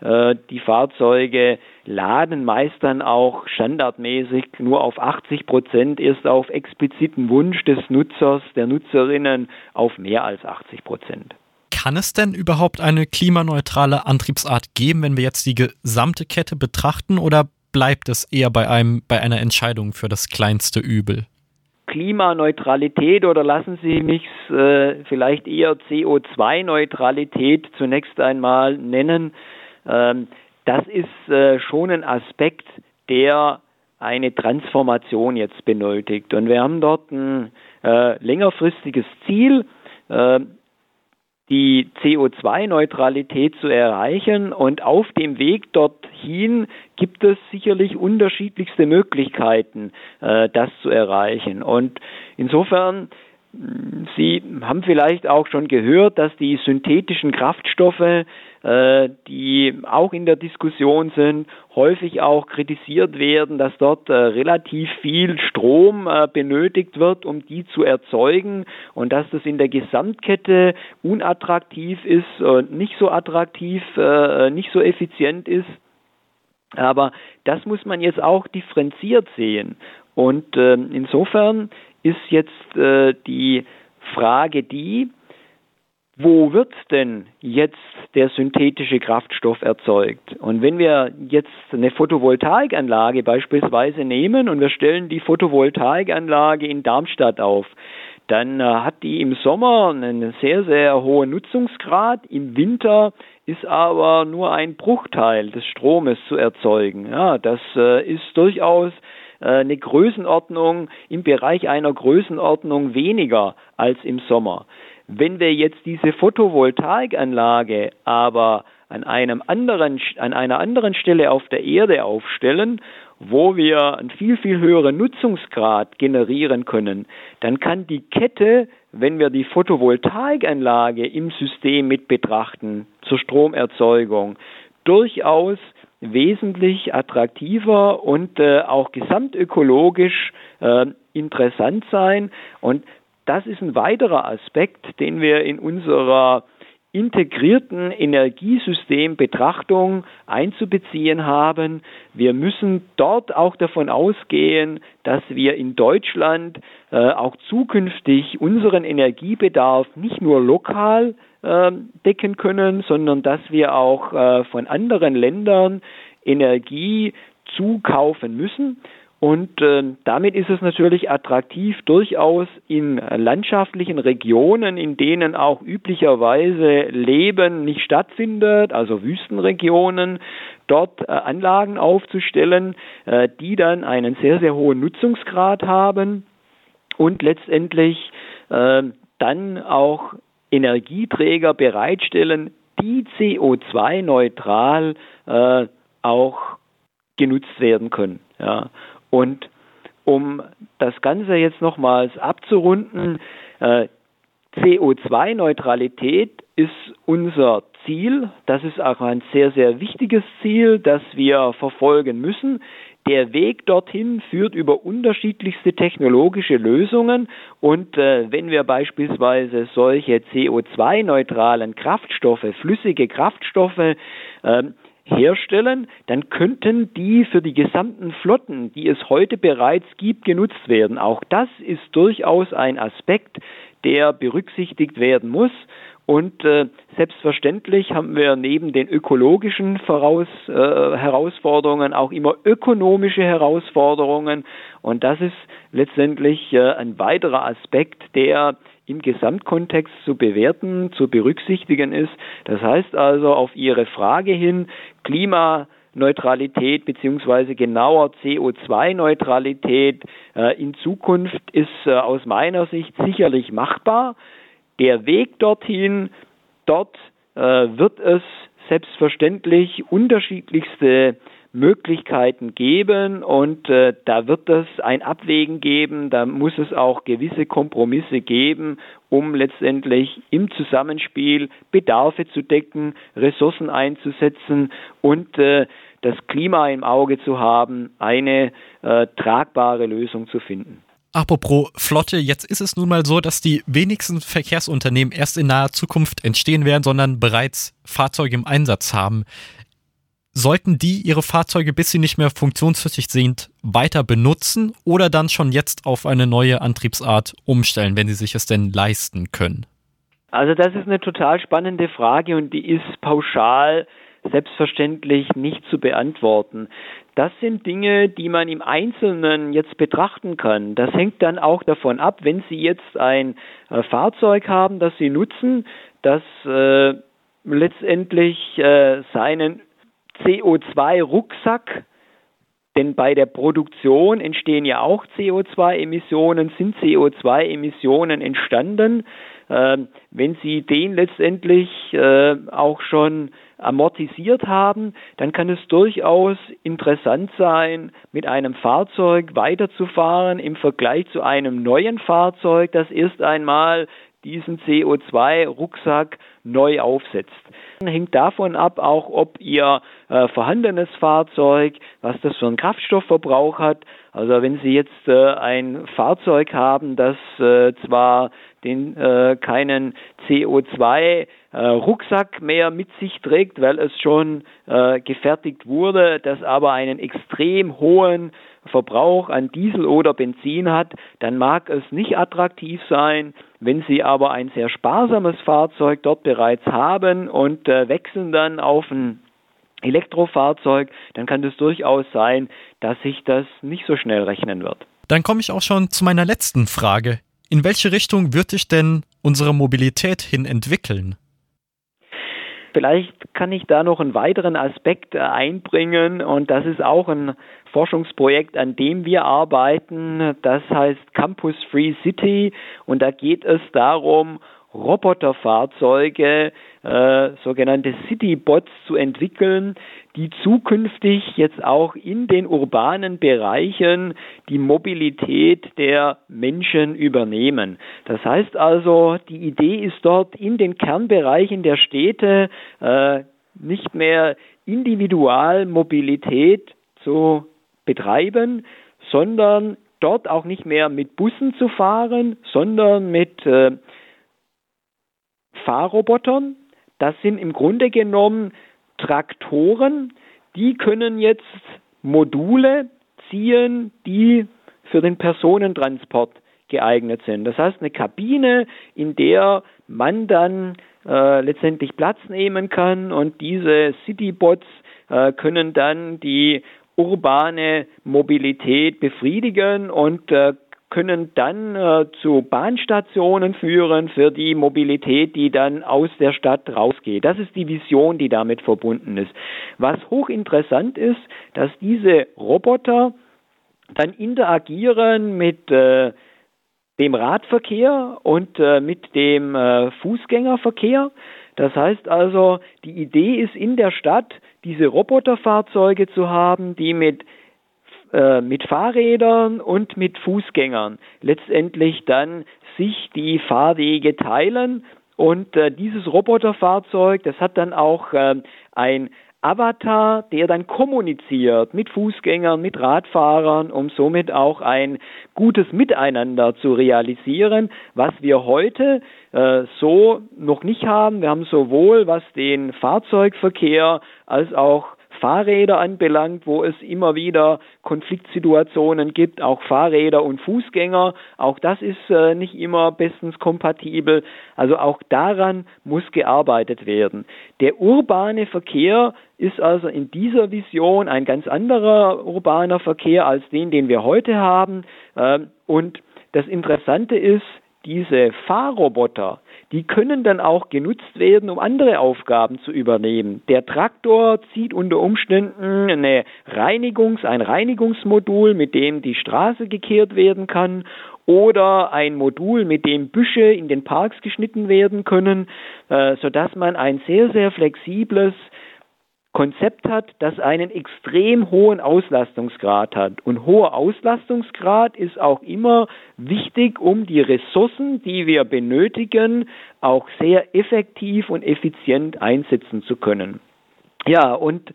äh, die Fahrzeuge laden meist dann auch standardmäßig nur auf 80 Prozent, erst auf expliziten Wunsch des Nutzers, der Nutzerinnen auf mehr als 80 Prozent. Kann es denn überhaupt eine klimaneutrale Antriebsart geben, wenn wir jetzt die gesamte Kette betrachten, oder bleibt es eher bei einem bei einer Entscheidung für das kleinste Übel? Klimaneutralität oder lassen Sie mich äh, vielleicht eher CO2-Neutralität zunächst einmal nennen. Ähm, das ist äh, schon ein Aspekt, der eine Transformation jetzt benötigt. Und wir haben dort ein äh, längerfristiges Ziel, äh, die CO2-Neutralität zu erreichen. Und auf dem Weg dorthin gibt es sicherlich unterschiedlichste Möglichkeiten, äh, das zu erreichen. Und insofern Sie haben vielleicht auch schon gehört, dass die synthetischen Kraftstoffe, äh, die auch in der Diskussion sind, häufig auch kritisiert werden, dass dort äh, relativ viel Strom äh, benötigt wird, um die zu erzeugen und dass das in der Gesamtkette unattraktiv ist und nicht so attraktiv, nicht so effizient ist. Aber das muss man jetzt auch differenziert sehen. Und insofern ist jetzt äh, die Frage die, wo wird denn jetzt der synthetische Kraftstoff erzeugt? Und wenn wir jetzt eine Photovoltaikanlage beispielsweise nehmen und wir stellen die Photovoltaikanlage in Darmstadt auf, dann äh, hat die im Sommer einen sehr, sehr hohen Nutzungsgrad. Im Winter ist aber nur ein Bruchteil des Stromes zu erzeugen. Ja, das äh, ist durchaus eine Größenordnung im Bereich einer Größenordnung weniger als im Sommer. Wenn wir jetzt diese Photovoltaikanlage aber an einem anderen, an einer anderen Stelle auf der Erde aufstellen, wo wir einen viel, viel höheren Nutzungsgrad generieren können, dann kann die Kette, wenn wir die Photovoltaikanlage im System mit betrachten, zur Stromerzeugung, durchaus wesentlich attraktiver und äh, auch gesamtökologisch äh, interessant sein. Und das ist ein weiterer Aspekt, den wir in unserer integrierten Energiesystembetrachtung einzubeziehen haben. Wir müssen dort auch davon ausgehen, dass wir in Deutschland äh, auch zukünftig unseren Energiebedarf nicht nur lokal decken können, sondern dass wir auch äh, von anderen Ländern Energie zukaufen müssen. Und äh, damit ist es natürlich attraktiv, durchaus in landschaftlichen Regionen, in denen auch üblicherweise Leben nicht stattfindet, also Wüstenregionen, dort äh, Anlagen aufzustellen, äh, die dann einen sehr, sehr hohen Nutzungsgrad haben und letztendlich äh, dann auch Energieträger bereitstellen, die CO2-neutral äh, auch genutzt werden können. Ja. Und um das Ganze jetzt nochmals abzurunden, äh, CO2-Neutralität ist unser Ziel. Das ist auch ein sehr, sehr wichtiges Ziel, das wir verfolgen müssen. Der Weg dorthin führt über unterschiedlichste technologische Lösungen und äh, wenn wir beispielsweise solche CO2-neutralen Kraftstoffe, flüssige Kraftstoffe äh, herstellen, dann könnten die für die gesamten Flotten, die es heute bereits gibt, genutzt werden. Auch das ist durchaus ein Aspekt, der berücksichtigt werden muss. Und äh, selbstverständlich haben wir neben den ökologischen Voraus, äh, Herausforderungen auch immer ökonomische Herausforderungen. Und das ist letztendlich äh, ein weiterer Aspekt, der im Gesamtkontext zu bewerten, zu berücksichtigen ist. Das heißt also auf Ihre Frage hin, Klimaneutralität beziehungsweise genauer CO2-Neutralität äh, in Zukunft ist äh, aus meiner Sicht sicherlich machbar. Der Weg dorthin, dort äh, wird es selbstverständlich unterschiedlichste Möglichkeiten geben und äh, da wird es ein Abwägen geben, da muss es auch gewisse Kompromisse geben, um letztendlich im Zusammenspiel Bedarfe zu decken, Ressourcen einzusetzen und äh, das Klima im Auge zu haben, eine äh, tragbare Lösung zu finden. Apropos Flotte, jetzt ist es nun mal so, dass die wenigsten Verkehrsunternehmen erst in naher Zukunft entstehen werden, sondern bereits Fahrzeuge im Einsatz haben. Sollten die ihre Fahrzeuge, bis sie nicht mehr funktionsfähig sind, weiter benutzen oder dann schon jetzt auf eine neue Antriebsart umstellen, wenn sie sich es denn leisten können? Also das ist eine total spannende Frage und die ist pauschal selbstverständlich nicht zu beantworten. Das sind Dinge, die man im Einzelnen jetzt betrachten kann. Das hängt dann auch davon ab, wenn Sie jetzt ein äh, Fahrzeug haben, das Sie nutzen, das äh, letztendlich äh, seinen CO2-Rucksack denn bei der Produktion entstehen ja auch CO2-Emissionen, sind CO2-Emissionen entstanden. Ähm, wenn Sie den letztendlich äh, auch schon amortisiert haben, dann kann es durchaus interessant sein, mit einem Fahrzeug weiterzufahren im Vergleich zu einem neuen Fahrzeug, das erst einmal diesen CO2-Rucksack neu aufsetzt. Hängt davon ab, auch ob Ihr äh, vorhandenes Fahrzeug, was das für einen Kraftstoffverbrauch hat. Also wenn Sie jetzt äh, ein Fahrzeug haben, das äh, zwar den äh, keinen CO2 äh, Rucksack mehr mit sich trägt, weil es schon äh, gefertigt wurde, das aber einen extrem hohen Verbrauch an Diesel oder Benzin hat, dann mag es nicht attraktiv sein. Wenn Sie aber ein sehr sparsames Fahrzeug dort bereits haben und äh, wechseln dann auf ein Elektrofahrzeug, dann kann es durchaus sein, dass sich das nicht so schnell rechnen wird. Dann komme ich auch schon zu meiner letzten Frage. In welche Richtung wird sich denn unsere Mobilität hin entwickeln? Vielleicht kann ich da noch einen weiteren Aspekt äh, einbringen und das ist auch ein Forschungsprojekt, an dem wir arbeiten. Das heißt Campus Free City und da geht es darum, Roboterfahrzeuge, äh, sogenannte Citybots zu entwickeln, die zukünftig jetzt auch in den urbanen Bereichen die Mobilität der Menschen übernehmen. Das heißt also, die Idee ist dort in den Kernbereichen der Städte äh, nicht mehr Individualmobilität zu betreiben, sondern dort auch nicht mehr mit Bussen zu fahren, sondern mit äh, Fahrrobotern. Das sind im Grunde genommen Traktoren, die können jetzt Module ziehen, die für den Personentransport geeignet sind. Das heißt, eine Kabine, in der man dann äh, letztendlich Platz nehmen kann und diese Citybots äh, können dann die urbane Mobilität befriedigen und äh, können dann äh, zu Bahnstationen führen für die Mobilität, die dann aus der Stadt rausgeht. Das ist die Vision, die damit verbunden ist. Was hochinteressant ist, dass diese Roboter dann interagieren mit äh, dem Radverkehr und äh, mit dem äh, Fußgängerverkehr. Das heißt also, die Idee ist in der Stadt, diese Roboterfahrzeuge zu haben, die mit äh, mit Fahrrädern und mit Fußgängern letztendlich dann sich die Fahrwege teilen. Und äh, dieses Roboterfahrzeug, das hat dann auch äh, ein Avatar, der dann kommuniziert mit Fußgängern, mit Radfahrern, um somit auch ein gutes Miteinander zu realisieren, was wir heute äh, so noch nicht haben. Wir haben sowohl was den Fahrzeugverkehr als auch Fahrräder anbelangt, wo es immer wieder Konfliktsituationen gibt, auch Fahrräder und Fußgänger. Auch das ist äh, nicht immer bestens kompatibel. Also auch daran muss gearbeitet werden. Der urbane Verkehr ist also in dieser Vision ein ganz anderer urbaner Verkehr als den, den wir heute haben. Ähm, und das Interessante ist, diese Fahrroboter, die können dann auch genutzt werden, um andere Aufgaben zu übernehmen. Der Traktor zieht unter Umständen eine Reinigungs-, ein Reinigungsmodul, mit dem die Straße gekehrt werden kann oder ein Modul, mit dem Büsche in den Parks geschnitten werden können, äh, sodass man ein sehr, sehr flexibles Konzept hat, das einen extrem hohen Auslastungsgrad hat. Und hoher Auslastungsgrad ist auch immer wichtig, um die Ressourcen, die wir benötigen, auch sehr effektiv und effizient einsetzen zu können. Ja, und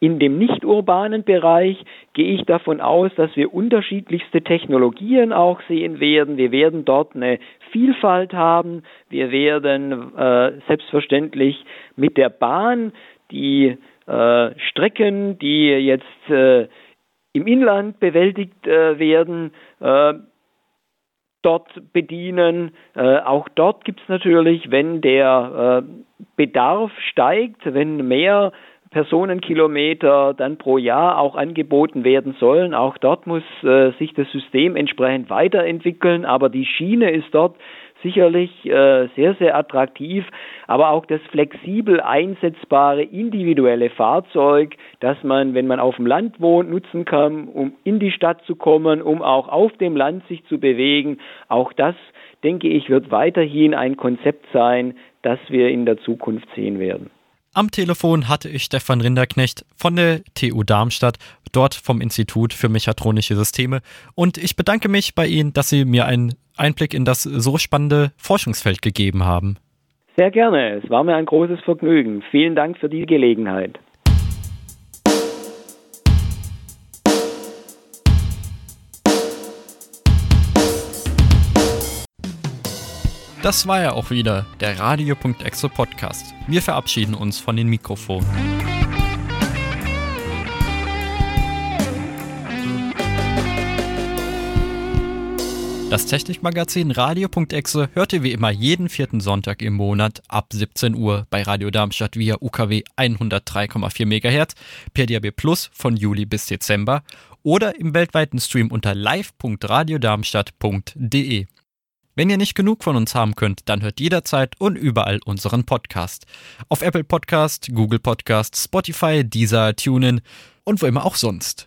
in dem nicht urbanen Bereich gehe ich davon aus, dass wir unterschiedlichste Technologien auch sehen werden. Wir werden dort eine Vielfalt haben. Wir werden äh, selbstverständlich mit der Bahn die äh, Strecken, die jetzt äh, im Inland bewältigt äh, werden, äh, dort bedienen. Äh, auch dort gibt es natürlich, wenn der Bedarf steigt, wenn mehr Personenkilometer dann pro Jahr auch angeboten werden sollen. Auch dort muss äh, sich das System entsprechend weiterentwickeln, aber die Schiene ist dort sicherlich äh, sehr, sehr attraktiv, aber auch das flexibel einsetzbare individuelle Fahrzeug, das man, wenn man auf dem Land wohnt, nutzen kann, um in die Stadt zu kommen, um auch auf dem Land sich zu bewegen. Auch das, denke ich, wird weiterhin ein Konzept sein, das wir in der Zukunft sehen werden. Am Telefon hatte ich Stefan Rinderknecht von der TU Darmstadt, dort vom Institut für Mechatronische Systeme. Und ich bedanke mich bei Ihnen, dass Sie mir einen Einblick in das so spannende Forschungsfeld gegeben haben. Sehr gerne. Es war mir ein großes Vergnügen. Vielen Dank für die Gelegenheit. Das war ja auch wieder der Radio.exe Podcast. Wir verabschieden uns von den Mikrofonen. Das Technikmagazin Radio.exe hört ihr wie immer jeden vierten Sonntag im Monat ab 17 Uhr bei Radio Darmstadt via UKW 103,4 MHz, per DAB Plus von Juli bis Dezember oder im weltweiten Stream unter live.radiodarmstadt.de. Wenn ihr nicht genug von uns haben könnt, dann hört jederzeit und überall unseren Podcast. Auf Apple Podcast, Google Podcast, Spotify, Deezer, TuneIn und wo immer auch sonst.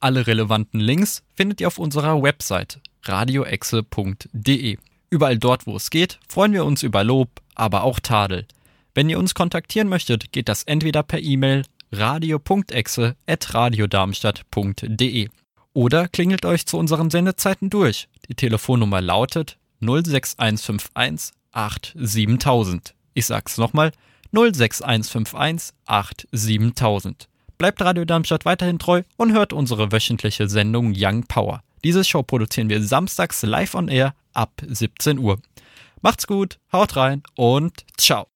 Alle relevanten Links findet ihr auf unserer Website radioexe.de. Überall dort, wo es geht, freuen wir uns über Lob, aber auch Tadel. Wenn ihr uns kontaktieren möchtet, geht das entweder per E-Mail radio.exe@radiodarmstadt.de oder klingelt euch zu unseren Sendezeiten durch. Die Telefonnummer lautet 06151 87000. Ich sag's nochmal, 06151 87000. Bleibt Radio Darmstadt weiterhin treu und hört unsere wöchentliche Sendung Young Power. Diese Show produzieren wir samstags live on air ab 17 Uhr. Macht's gut, haut rein und ciao.